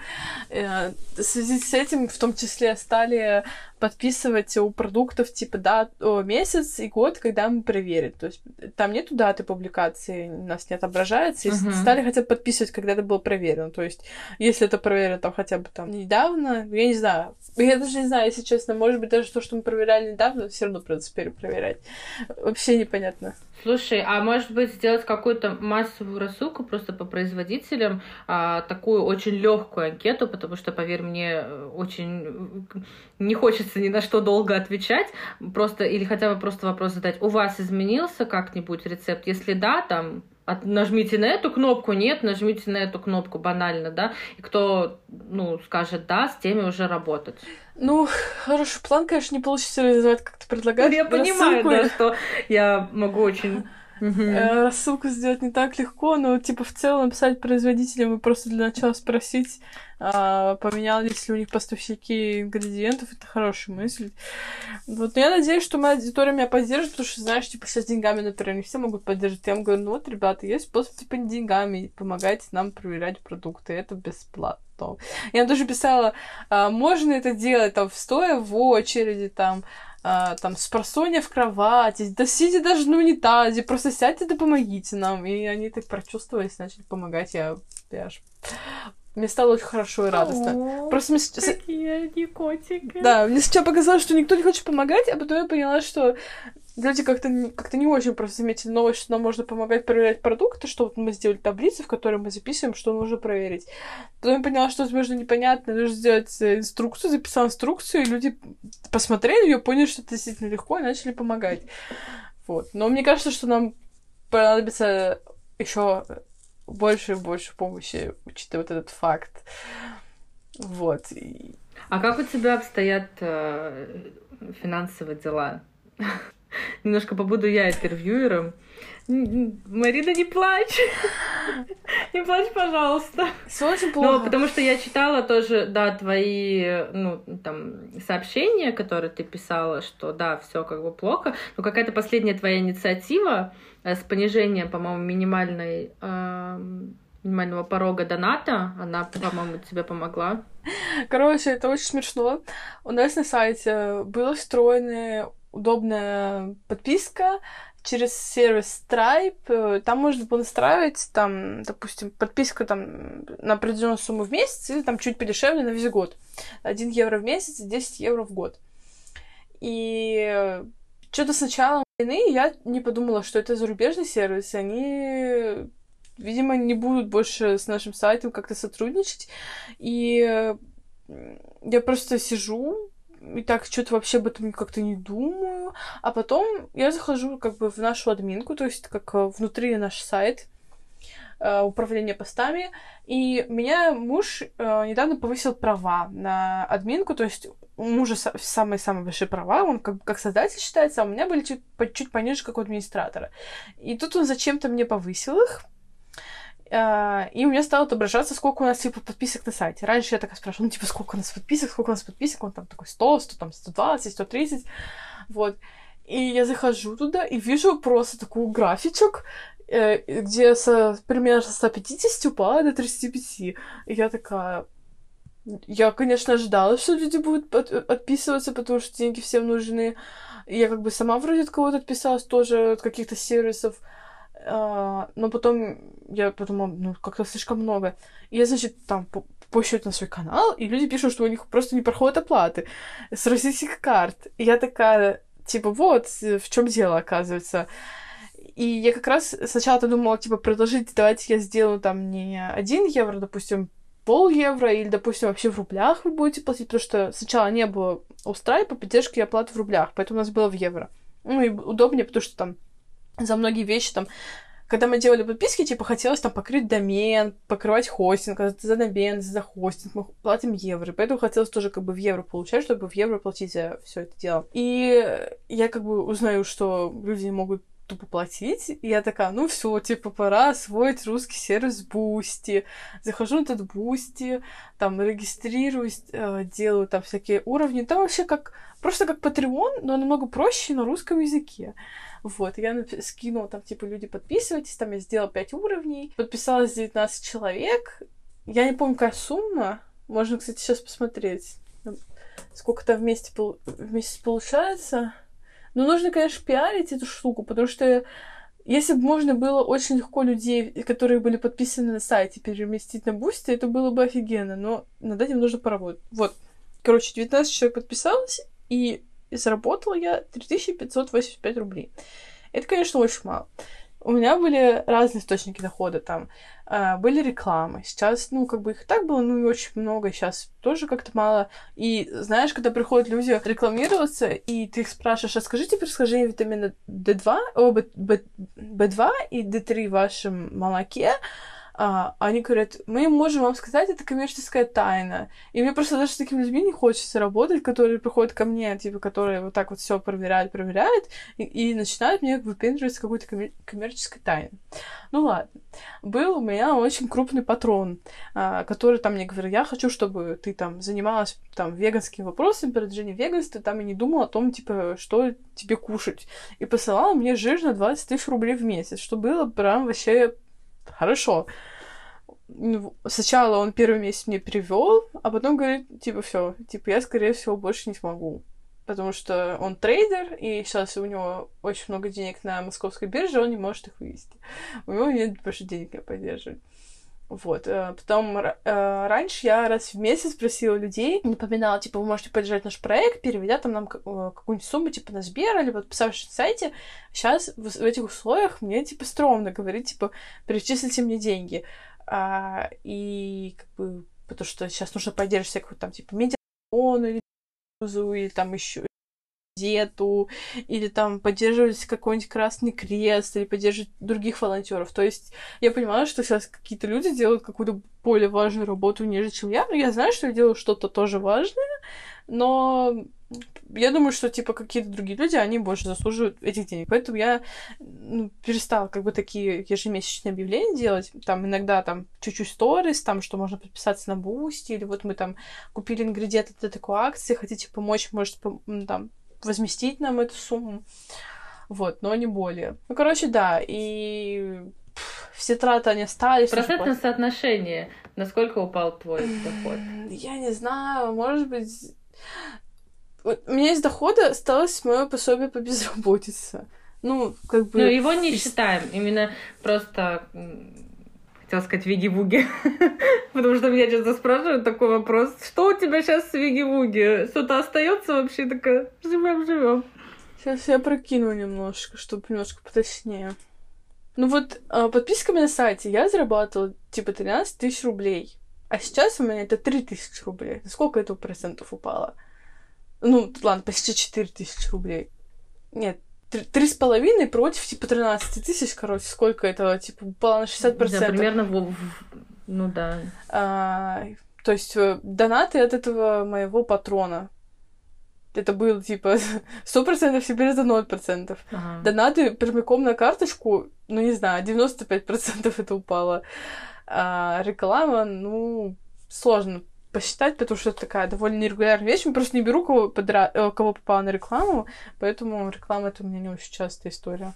Э, в связи с этим, в том числе, стали подписывать у продуктов, типа, да, месяц и год, когда мы проверим. То есть там нету даты публикации, у нас не отображается. Если uh-huh. стали хотя бы подписывать, когда это было проверено. То есть, если это проверено там хотя бы там недавно, я не знаю. Я даже не знаю, если честно, может быть, даже то, что мы проверяли недавно, все равно придется перепроверять. Вообще непонятно. Слушай, а может быть сделать какую-то массовую рассылку просто по производителям, а, такую очень легкую анкету, потому что, поверь мне, очень не хочется ни на что долго отвечать, просто или хотя бы просто вопрос задать. У вас изменился как-нибудь рецепт? Если да, там от, нажмите на эту кнопку, нет, нажмите на эту кнопку, банально, да, и кто, ну, скажет да, с теми уже работать. Ну, хороший план, конечно, не получится реализовать, как ты предлагаешь. Ну, я понимаю, да, что я могу очень Uh-huh. Рассылку сделать не так легко, но типа в целом написать производителям и просто для начала спросить, а, поменялись ли у них поставщики ингредиентов, это хорошая мысль. Вот, но я надеюсь, что моя аудитория меня поддержит, потому что, знаешь, типа сейчас деньгами, например, не все могут поддержать. Я им говорю, ну вот, ребята, есть способ, типа, не деньгами, помогайте нам проверять продукты, это бесплатно. Я им тоже писала, а, можно это делать, там, стоя в очереди, там, а, там, с просонья в кровати, да сидя даже на унитазе, просто сядьте да помогите нам. И они так прочувствовались, начали помогать. Я, я аж мне стало очень хорошо и радостно. Просто мне... Какие они котики. Да, мне сначала показалось, что никто не хочет помогать, а потом я поняла, что люди как-то как не очень просто заметили новость, что нам можно помогать проверять продукты, что вот мы сделали таблицу, в которой мы записываем, что нужно проверить. Потом я поняла, что, возможно, непонятно, нужно сделать э, инструкцию, записала инструкцию, и люди посмотрели ее, поняли, что это действительно легко, и начали помогать. Вот. Но мне кажется, что нам понадобится еще больше и больше помощи, учитывая вот этот факт. Вот. А как у тебя обстоят э, финансовые дела? Немножко побуду я интервьюером. Марина, не плачь. Не плачь, пожалуйста. Все очень плохо. Ну, потому что я читала тоже, да, твои, ну, там, сообщения, которые ты писала, что, да, все как бы плохо. Но какая-то последняя твоя инициатива э, с понижением, по-моему, минимальной минимального порога доната, она, по-моему, тебе помогла. Короче, это очень смешно. У нас на сайте была встроенная удобная подписка через сервис Stripe. Там можно настраивать, там, допустим, подписка там на определенную сумму в месяц или там чуть подешевле на весь год. 1 евро в месяц и 10 евро в год. И что-то сначала войны я не подумала, что это зарубежный сервис, они, видимо, не будут больше с нашим сайтом как-то сотрудничать. И я просто сижу, и так что-то вообще об этом как-то не думаю. А потом я захожу как бы в нашу админку, то есть как э, внутри наш сайт, э, управления постами, и меня муж э, недавно повысил права на админку, то есть у мужа самые-самые большие права, он как, как создатель считается, а у меня были чуть, чуть пониже, как у администратора. И тут он зачем-то мне повысил их, и у меня стало отображаться, сколько у нас, типа, подписок на сайте. Раньше я такая спрашивала, ну, типа, сколько у нас подписок, сколько у нас подписок, он там такой 100, 100, там, 120, 130, вот. И я захожу туда и вижу просто такую графичек, э, где со, примерно со 150 упала до 35. И я такая... Я, конечно, ожидала, что люди будут отписываться, потому что деньги всем нужны. И я как бы сама вроде от кого-то отписалась тоже, от каких-то сервисов. А, но потом я подумала, ну, как-то слишком много. И я, значит, там пощут на свой канал, и люди пишут, что у них просто не проходят оплаты с российских карт. И я такая, типа, вот, в чем дело, оказывается. И я как раз сначала-то думала, типа, предложить, давайте я сделаю там не один евро, допустим, пол евро, или, допустим, вообще в рублях вы будете платить, потому что сначала не было у Stripe поддержки оплаты в рублях, поэтому у нас было в евро. Ну и удобнее, потому что там за многие вещи там когда мы делали подписки, типа, хотелось там покрыть домен, покрывать хостинг, за домен, за хостинг мы платим евро, поэтому хотелось тоже как бы в евро получать, чтобы в евро платить за все это дело. И я как бы узнаю, что люди могут тупо платить. И я такая, ну все, типа, пора освоить русский сервис Boosty. Захожу на этот Boosty, там регистрируюсь, э, делаю там всякие уровни. Там вообще как, просто как Patreon, но намного проще на русском языке. Вот, я скинула там, типа, люди, подписывайтесь, там я сделала 5 уровней, подписалось 19 человек. Я не помню, какая сумма. Можно, кстати, сейчас посмотреть. Сколько там вместе, вместе получается. Но нужно, конечно, пиарить эту штуку, потому что если бы можно было очень легко людей, которые были подписаны на сайте, переместить на Boosty, это было бы офигенно, но над этим нужно поработать. Вот. Короче, 19 человек подписалось, и и заработала я 3585 рублей. Это, конечно, очень мало. У меня были разные источники дохода, там э, были рекламы. Сейчас, ну, как бы их так было, ну, и очень много. Сейчас тоже как-то мало. И знаешь, когда приходят люди рекламироваться, и ты их спрашиваешь, а скажите происхождение витамина D2, о, B, B, B2 и D3 в вашем молоке, а, они говорят, мы можем вам сказать, это коммерческая тайна. И мне просто даже с такими людьми не хочется работать, которые приходят ко мне, типа, которые вот так вот все проверяют, проверяют, и, и начинают мне выпендривать какой-то коммер- коммерческой тайной. Ну ладно. Был у меня очень крупный патрон, а, который там мне говорил, я хочу, чтобы ты там занималась там веганскими вопросами, продвижением веганства, там и не думала о том, типа, что тебе кушать. И посылала мне жирно 20 тысяч рублей в месяц, что было прям вообще хорошо. Ну, сначала он первый месяц мне привел, а потом говорит, типа, все, типа, я, скорее всего, больше не смогу. Потому что он трейдер, и сейчас у него очень много денег на московской бирже, он не может их вывести. У него нет больше денег для поддерживать. Вот. Э, потом э, раньше я раз в месяц просила людей, напоминала, типа, вы можете поддержать наш проект, переведя там нам э, какую-нибудь сумму, типа, на Сбер или подписавшись на сайте. Сейчас в этих условиях мне, типа, стрёмно говорить, типа, перечислите мне деньги. А, и, как бы, потому что сейчас нужно поддерживать всякую там, типа, медиа или или там еще газету, или там поддерживать какой-нибудь Красный Крест, или поддерживать других волонтеров. То есть я понимаю, что сейчас какие-то люди делают какую-то более важную работу, нежели чем я, но я знаю, что я делаю что-то тоже важное, но я думаю, что, типа, какие-то другие люди, они больше заслуживают этих денег. Поэтому я ну, перестала, как бы, такие ежемесячные объявления делать. Там иногда там чуть-чуть сторис, там, что можно подписаться на Boosty, или вот мы там купили ингредиенты для такой акции, хотите помочь, может, там, возместить нам эту сумму. Вот, но не более. Ну, короче, да, и все траты, они остались. Процентное соотношение. Насколько упал твой доход? Я не знаю, может быть... Вот у меня из дохода осталось мое пособие по безработице. Ну, как бы... Ну, его не считаем. Именно просто хотела сказать виги-вуги. Потому что меня часто спрашивают такой вопрос. Что у тебя сейчас с виги-вуги? Что-то остается вообще такая? Живем, живем. Сейчас я прокину немножко, чтобы немножко поточнее. Ну вот, а, подписками на сайте я зарабатывала типа 13 тысяч рублей. А сейчас у меня это 3 тысячи рублей. Сколько это процентов упало? Ну, ладно, почти 4 тысячи рублей. Нет, три с половиной против, типа, 13 тысяч, короче, сколько этого, типа, упало на 60%. Да, примерно, в... ну да. А, то есть э, донаты от этого моего патрона. Это было, типа, 100%, теперь это 0%. Ага. Донаты прямиком на карточку, ну, не знаю, 95% это упало. А реклама, ну, сложно посчитать, потому что это такая довольно нерегулярная вещь. Я просто не беру, кого, подра... Э, кого попало на рекламу, поэтому реклама это у меня не очень частая история.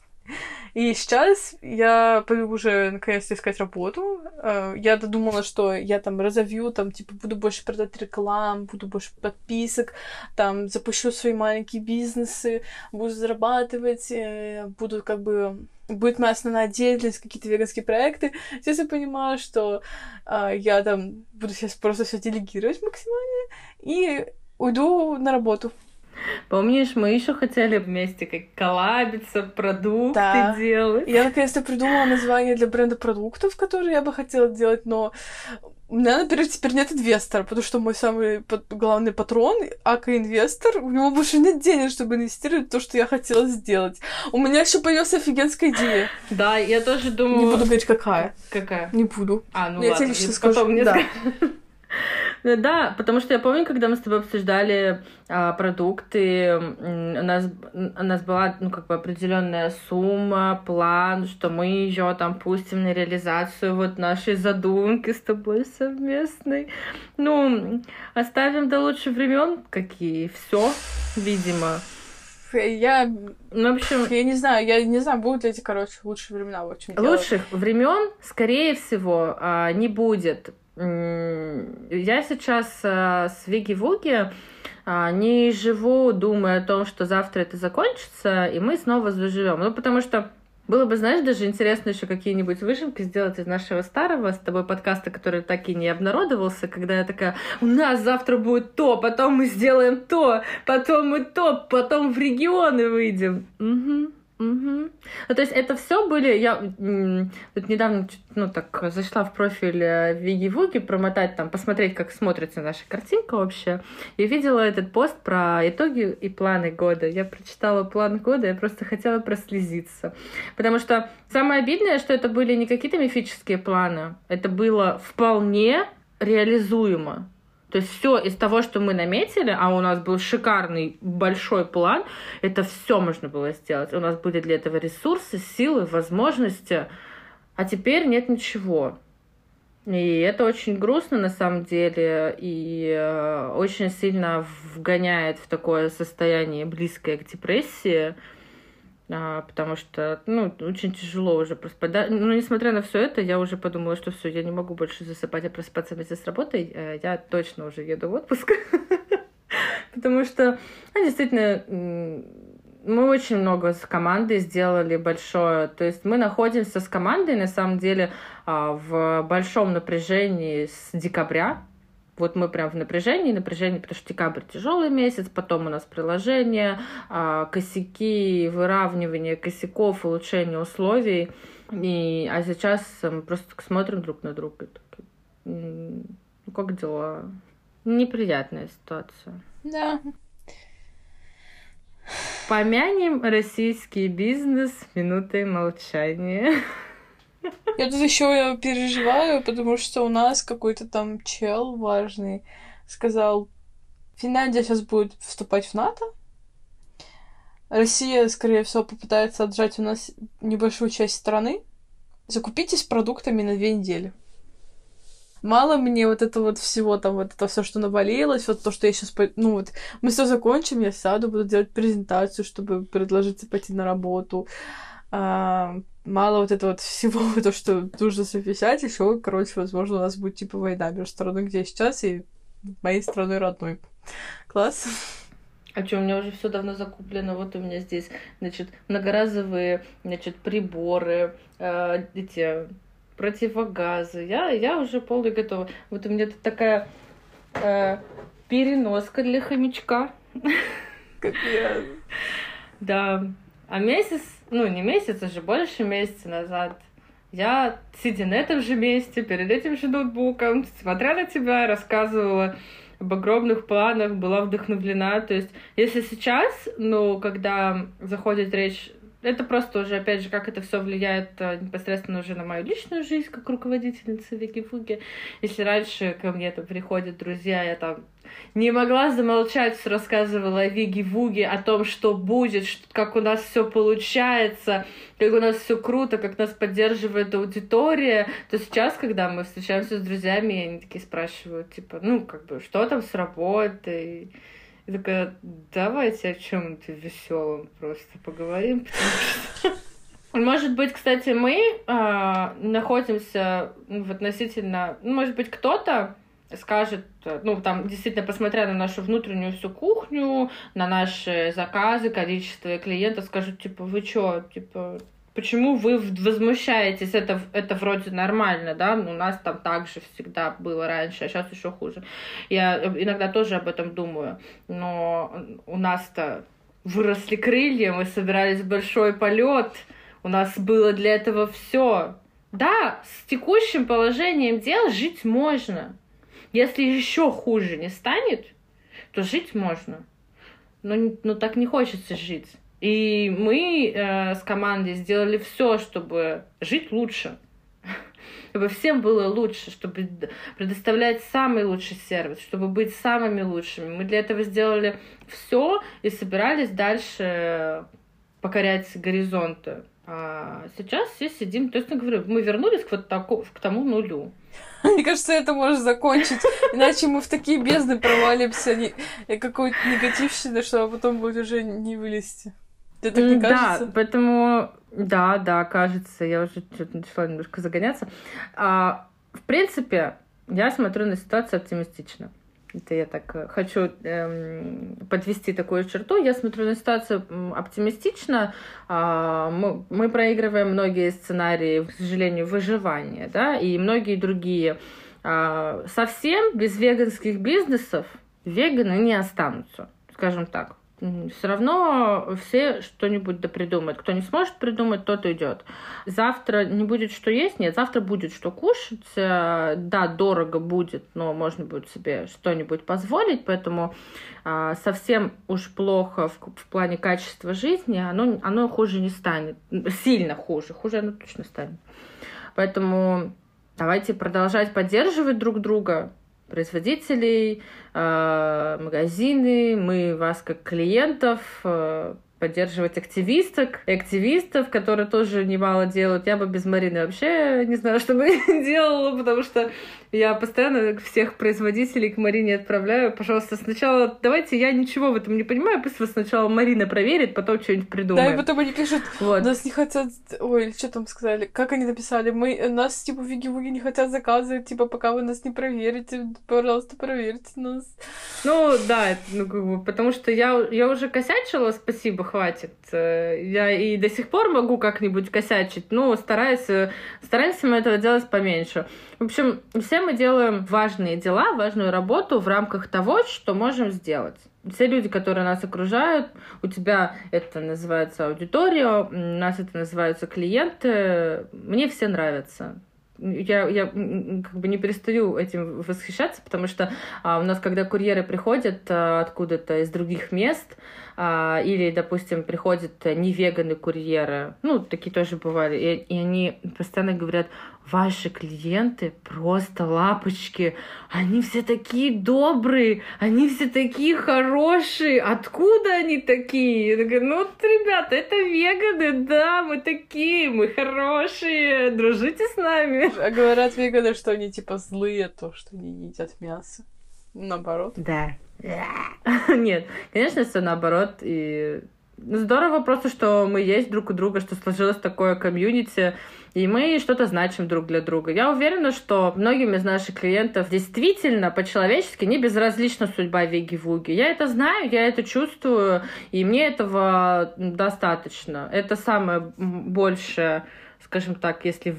И сейчас я пойду уже наконец-то искать работу. Э, я додумала, что я там разовью, там, типа, буду больше продать реклам, буду больше подписок, там, запущу свои маленькие бизнесы, буду зарабатывать, э, буду как бы будет моя основная деятельность, какие-то веганские проекты. Сейчас я понимаю, что э, я там буду сейчас просто все делегировать максимально и уйду на работу. Помнишь, мы еще хотели вместе как коллабиться, продукты да. делать. Я наконец-то придумала название для бренда продуктов, которые я бы хотела делать, но у меня, например, теперь нет инвестора, потому что мой самый главный патрон, ака-инвестор, у него больше нет денег, чтобы инвестировать в то, что я хотела сделать. У меня еще появилась офигенская идея. Да, я тоже думаю... Не буду говорить, какая. Какая? Не буду. А, ну я ладно, тебе лично скажу. Потом мне да. Ну да, потому что я помню, когда мы с тобой обсуждали а, продукты, у нас, у нас была ну, как бы определенная сумма, план, что мы ее там пустим на реализацию вот нашей задумки с тобой совместной. Ну, оставим до лучших времен, какие все, видимо. Я, ну, в общем, я не знаю, я не знаю, будут ли эти, короче, лучшие времена, в общем. Лучших времен, скорее всего, а, не будет, я сейчас э, с Виги-Вуги а, не живу, думая о том, что завтра это закончится, и мы снова заживем. Ну, потому что было бы, знаешь, даже интересно еще какие-нибудь выжимки сделать из нашего старого с тобой подкаста, который так и не обнародовался, когда я такая, у нас завтра будет то, потом мы сделаем то, потом мы то, потом в регионы выйдем. Угу. Угу. Ну, то есть это все были... Я вот недавно ну, так зашла в профиль э, Виги Вуги промотать там, посмотреть, как смотрится наша картинка вообще. И видела этот пост про итоги и планы года. Я прочитала план года, я просто хотела прослезиться. Потому что самое обидное, что это были не какие-то мифические планы. Это было вполне реализуемо. То есть все из того, что мы наметили, а у нас был шикарный большой план, это все можно было сделать. У нас были для этого ресурсы, силы, возможности, а теперь нет ничего. И это очень грустно на самом деле и э, очень сильно вгоняет в такое состояние близкое к депрессии потому что, ну, очень тяжело уже проспать. Ну, несмотря на все это, я уже подумала, что все, я не могу больше засыпать и просыпаться вместе с работой, э, я точно уже еду в отпуск. Потому что, ну, действительно, мы очень много с командой сделали большое. То есть мы находимся с командой, на самом деле, а, в большом напряжении с декабря. Вот мы прям в напряжении, напряжении, потому что декабрь тяжелый месяц, потом у нас приложение, а, косяки, выравнивание косяков, улучшение условий. И, а сейчас мы просто смотрим друг на друга и такие, ну как дела? Неприятная ситуация. Да. Помянем российский бизнес минутой молчания. Я тут еще переживаю, потому что у нас какой-то там чел важный сказал, Финляндия сейчас будет вступать в НАТО. Россия, скорее всего, попытается отжать у нас небольшую часть страны. Закупитесь продуктами на две недели. Мало мне вот это вот всего, там, вот это все, что навалилось, вот то, что я сейчас, ну вот, мы все закончим, я сяду, буду делать презентацию, чтобы предложить пойти на работу. А, мало вот этого вот всего, то, что нужно совмещать, еще, короче, возможно, у нас будет типа война между страной, где я сейчас, и моей страной родной. Класс. А что, у меня уже все давно закуплено. Вот у меня здесь, значит, многоразовые, значит, приборы, э, эти противогазы. Я, я уже полный готова. Вот у меня тут такая э, переноска для хомячка. Капец. Да. А месяц, ну не месяц, а же больше месяца назад я, сидя на этом же месте, перед этим же ноутбуком, смотря на тебя, рассказывала об огромных планах, была вдохновлена. То есть, если сейчас, ну, когда заходит речь это просто уже, опять же, как это все влияет э, непосредственно уже на мою личную жизнь как руководительница Вики-Фуги. Если раньше ко мне там приходят друзья, я там не могла замолчать, рассказывала о Виги Вуге, о том, что будет, что, как у нас все получается, как у нас все круто, как нас поддерживает аудитория, то сейчас, когда мы встречаемся с друзьями, они такие спрашивают, типа, ну, как бы, что там с работой, и такая, давайте о чем-то веселом просто поговорим. Может быть, кстати, мы э, находимся в относительно... Ну, может быть, кто-то скажет, ну, там, действительно, посмотря на нашу внутреннюю всю кухню, на наши заказы, количество клиентов, скажут, типа, вы чё, типа, почему вы возмущаетесь? Это, это вроде нормально, да? У нас там так же всегда было раньше, а сейчас еще хуже. Я иногда тоже об этом думаю. Но у нас-то выросли крылья, мы собирались в большой полет, у нас было для этого все. Да, с текущим положением дел жить можно. Если еще хуже не станет, то жить можно. Но, но так не хочется жить. И мы э, с командой сделали все, чтобы жить лучше, чтобы всем было лучше, чтобы предоставлять самый лучший сервис, чтобы быть самыми лучшими. Мы для этого сделали все и собирались дальше покорять горизонты. А сейчас все сидим, то есть, я говорю, мы вернулись к вот таку, к тому нулю. Мне кажется, это может закончить. Иначе мы в такие бездны провалимся, какой-то негативщины, что потом будет уже не вылезти. Тебе так не кажется? Да, поэтому... Да, да, кажется. Я уже что-то начала немножко загоняться. А, в принципе, я смотрю на ситуацию оптимистично. Это я так э, хочу эм, подвести такую черту. Я смотрю на ситуацию оптимистично. А, мы, мы проигрываем многие сценарии, к сожалению, выживания, да, и многие другие. А, совсем без веганских бизнесов веганы не останутся, скажем так все равно все что-нибудь да придумают. Кто не сможет придумать, тот уйдет. Завтра не будет что есть, нет, завтра будет что кушать. Э, да, дорого будет, но можно будет себе что-нибудь позволить, поэтому а, совсем уж плохо в, в плане качества жизни оно, оно хуже не станет. Сильно хуже. Хуже оно точно станет. Поэтому давайте продолжать поддерживать друг друга, производителей, э, магазины, мы вас как клиентов э, поддерживать активисток и активистов, которые тоже немало делают. Я бы без Марины вообще не знаю, что бы делала, потому что я постоянно всех производителей к Марине отправляю. Пожалуйста, сначала давайте я ничего в этом не понимаю, пусть вас сначала Марина проверит, потом что-нибудь придумаем. Да, и потом они пишут, вот. нас не хотят... Ой, что там сказали? Как они написали? Мы... Нас, типа, виги-вуги не хотят заказывать, типа, пока вы нас не проверите. Пожалуйста, проверьте нас. Ну, да, ну, как бы, потому что я, я уже косячила, спасибо хватит. Э, я и до сих пор могу как-нибудь косячить, но стараюсь, э, стараемся мы этого делать поменьше. В общем, все мы делаем важные дела, важную работу в рамках того, что можем сделать. Все люди, которые нас окружают, у тебя это называется аудитория, у нас это называются клиенты, мне все нравятся я, я как бы не перестаю этим восхищаться, потому что а, у нас, когда курьеры приходят а, откуда-то из других мест, или, допустим, приходят не веганы курьеры, ну, такие тоже бывали, и, и они постоянно говорят, ваши клиенты просто лапочки, они все такие добрые, они все такие хорошие, откуда они такие? Я такая, ну, ребята, это веганы, да, мы такие, мы хорошие, дружите с нами. А говорят веганы, что они типа злые, то, что они не едят мясо. Наоборот. Да. Нет, конечно, все наоборот. И здорово просто, что мы есть друг у друга, что сложилось такое комьюнити, и мы что-то значим друг для друга. Я уверена, что многим из наших клиентов действительно по-человечески не безразлична судьба Веги-Вуги. Я это знаю, я это чувствую, и мне этого достаточно. Это самое большее скажем так, если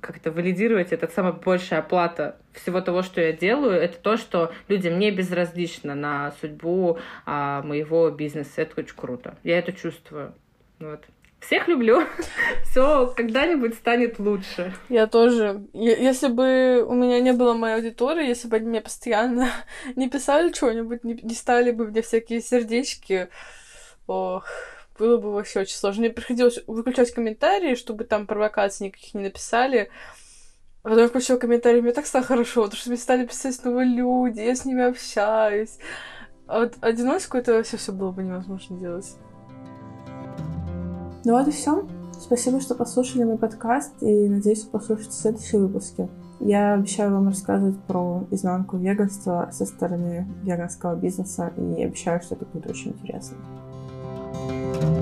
как-то валидировать, это самая большая оплата всего того, что я делаю, это то, что людям не безразлично на судьбу а, моего бизнеса. Это очень круто. Я это чувствую. Вот. Всех люблю. Все когда-нибудь станет лучше. Я тоже. Если бы у меня не было моей аудитории, если бы они мне постоянно не писали что-нибудь, не, не ставили бы мне всякие сердечки, ох, было бы вообще очень сложно. Мне приходилось выключать комментарии, чтобы там провокаций никаких не написали. Потом я включила комментарии, мне так стало хорошо, потому что мне стали писать новые люди, я с ними общаюсь. А вот одиночку это вообще все было бы невозможно делать. Ну вот и все. Спасибо, что послушали мой подкаст, и надеюсь, вы послушаете следующие выпуски. Я обещаю вам рассказывать про изнанку веганства со стороны веганского бизнеса, и обещаю, что это будет очень интересно. Thank you.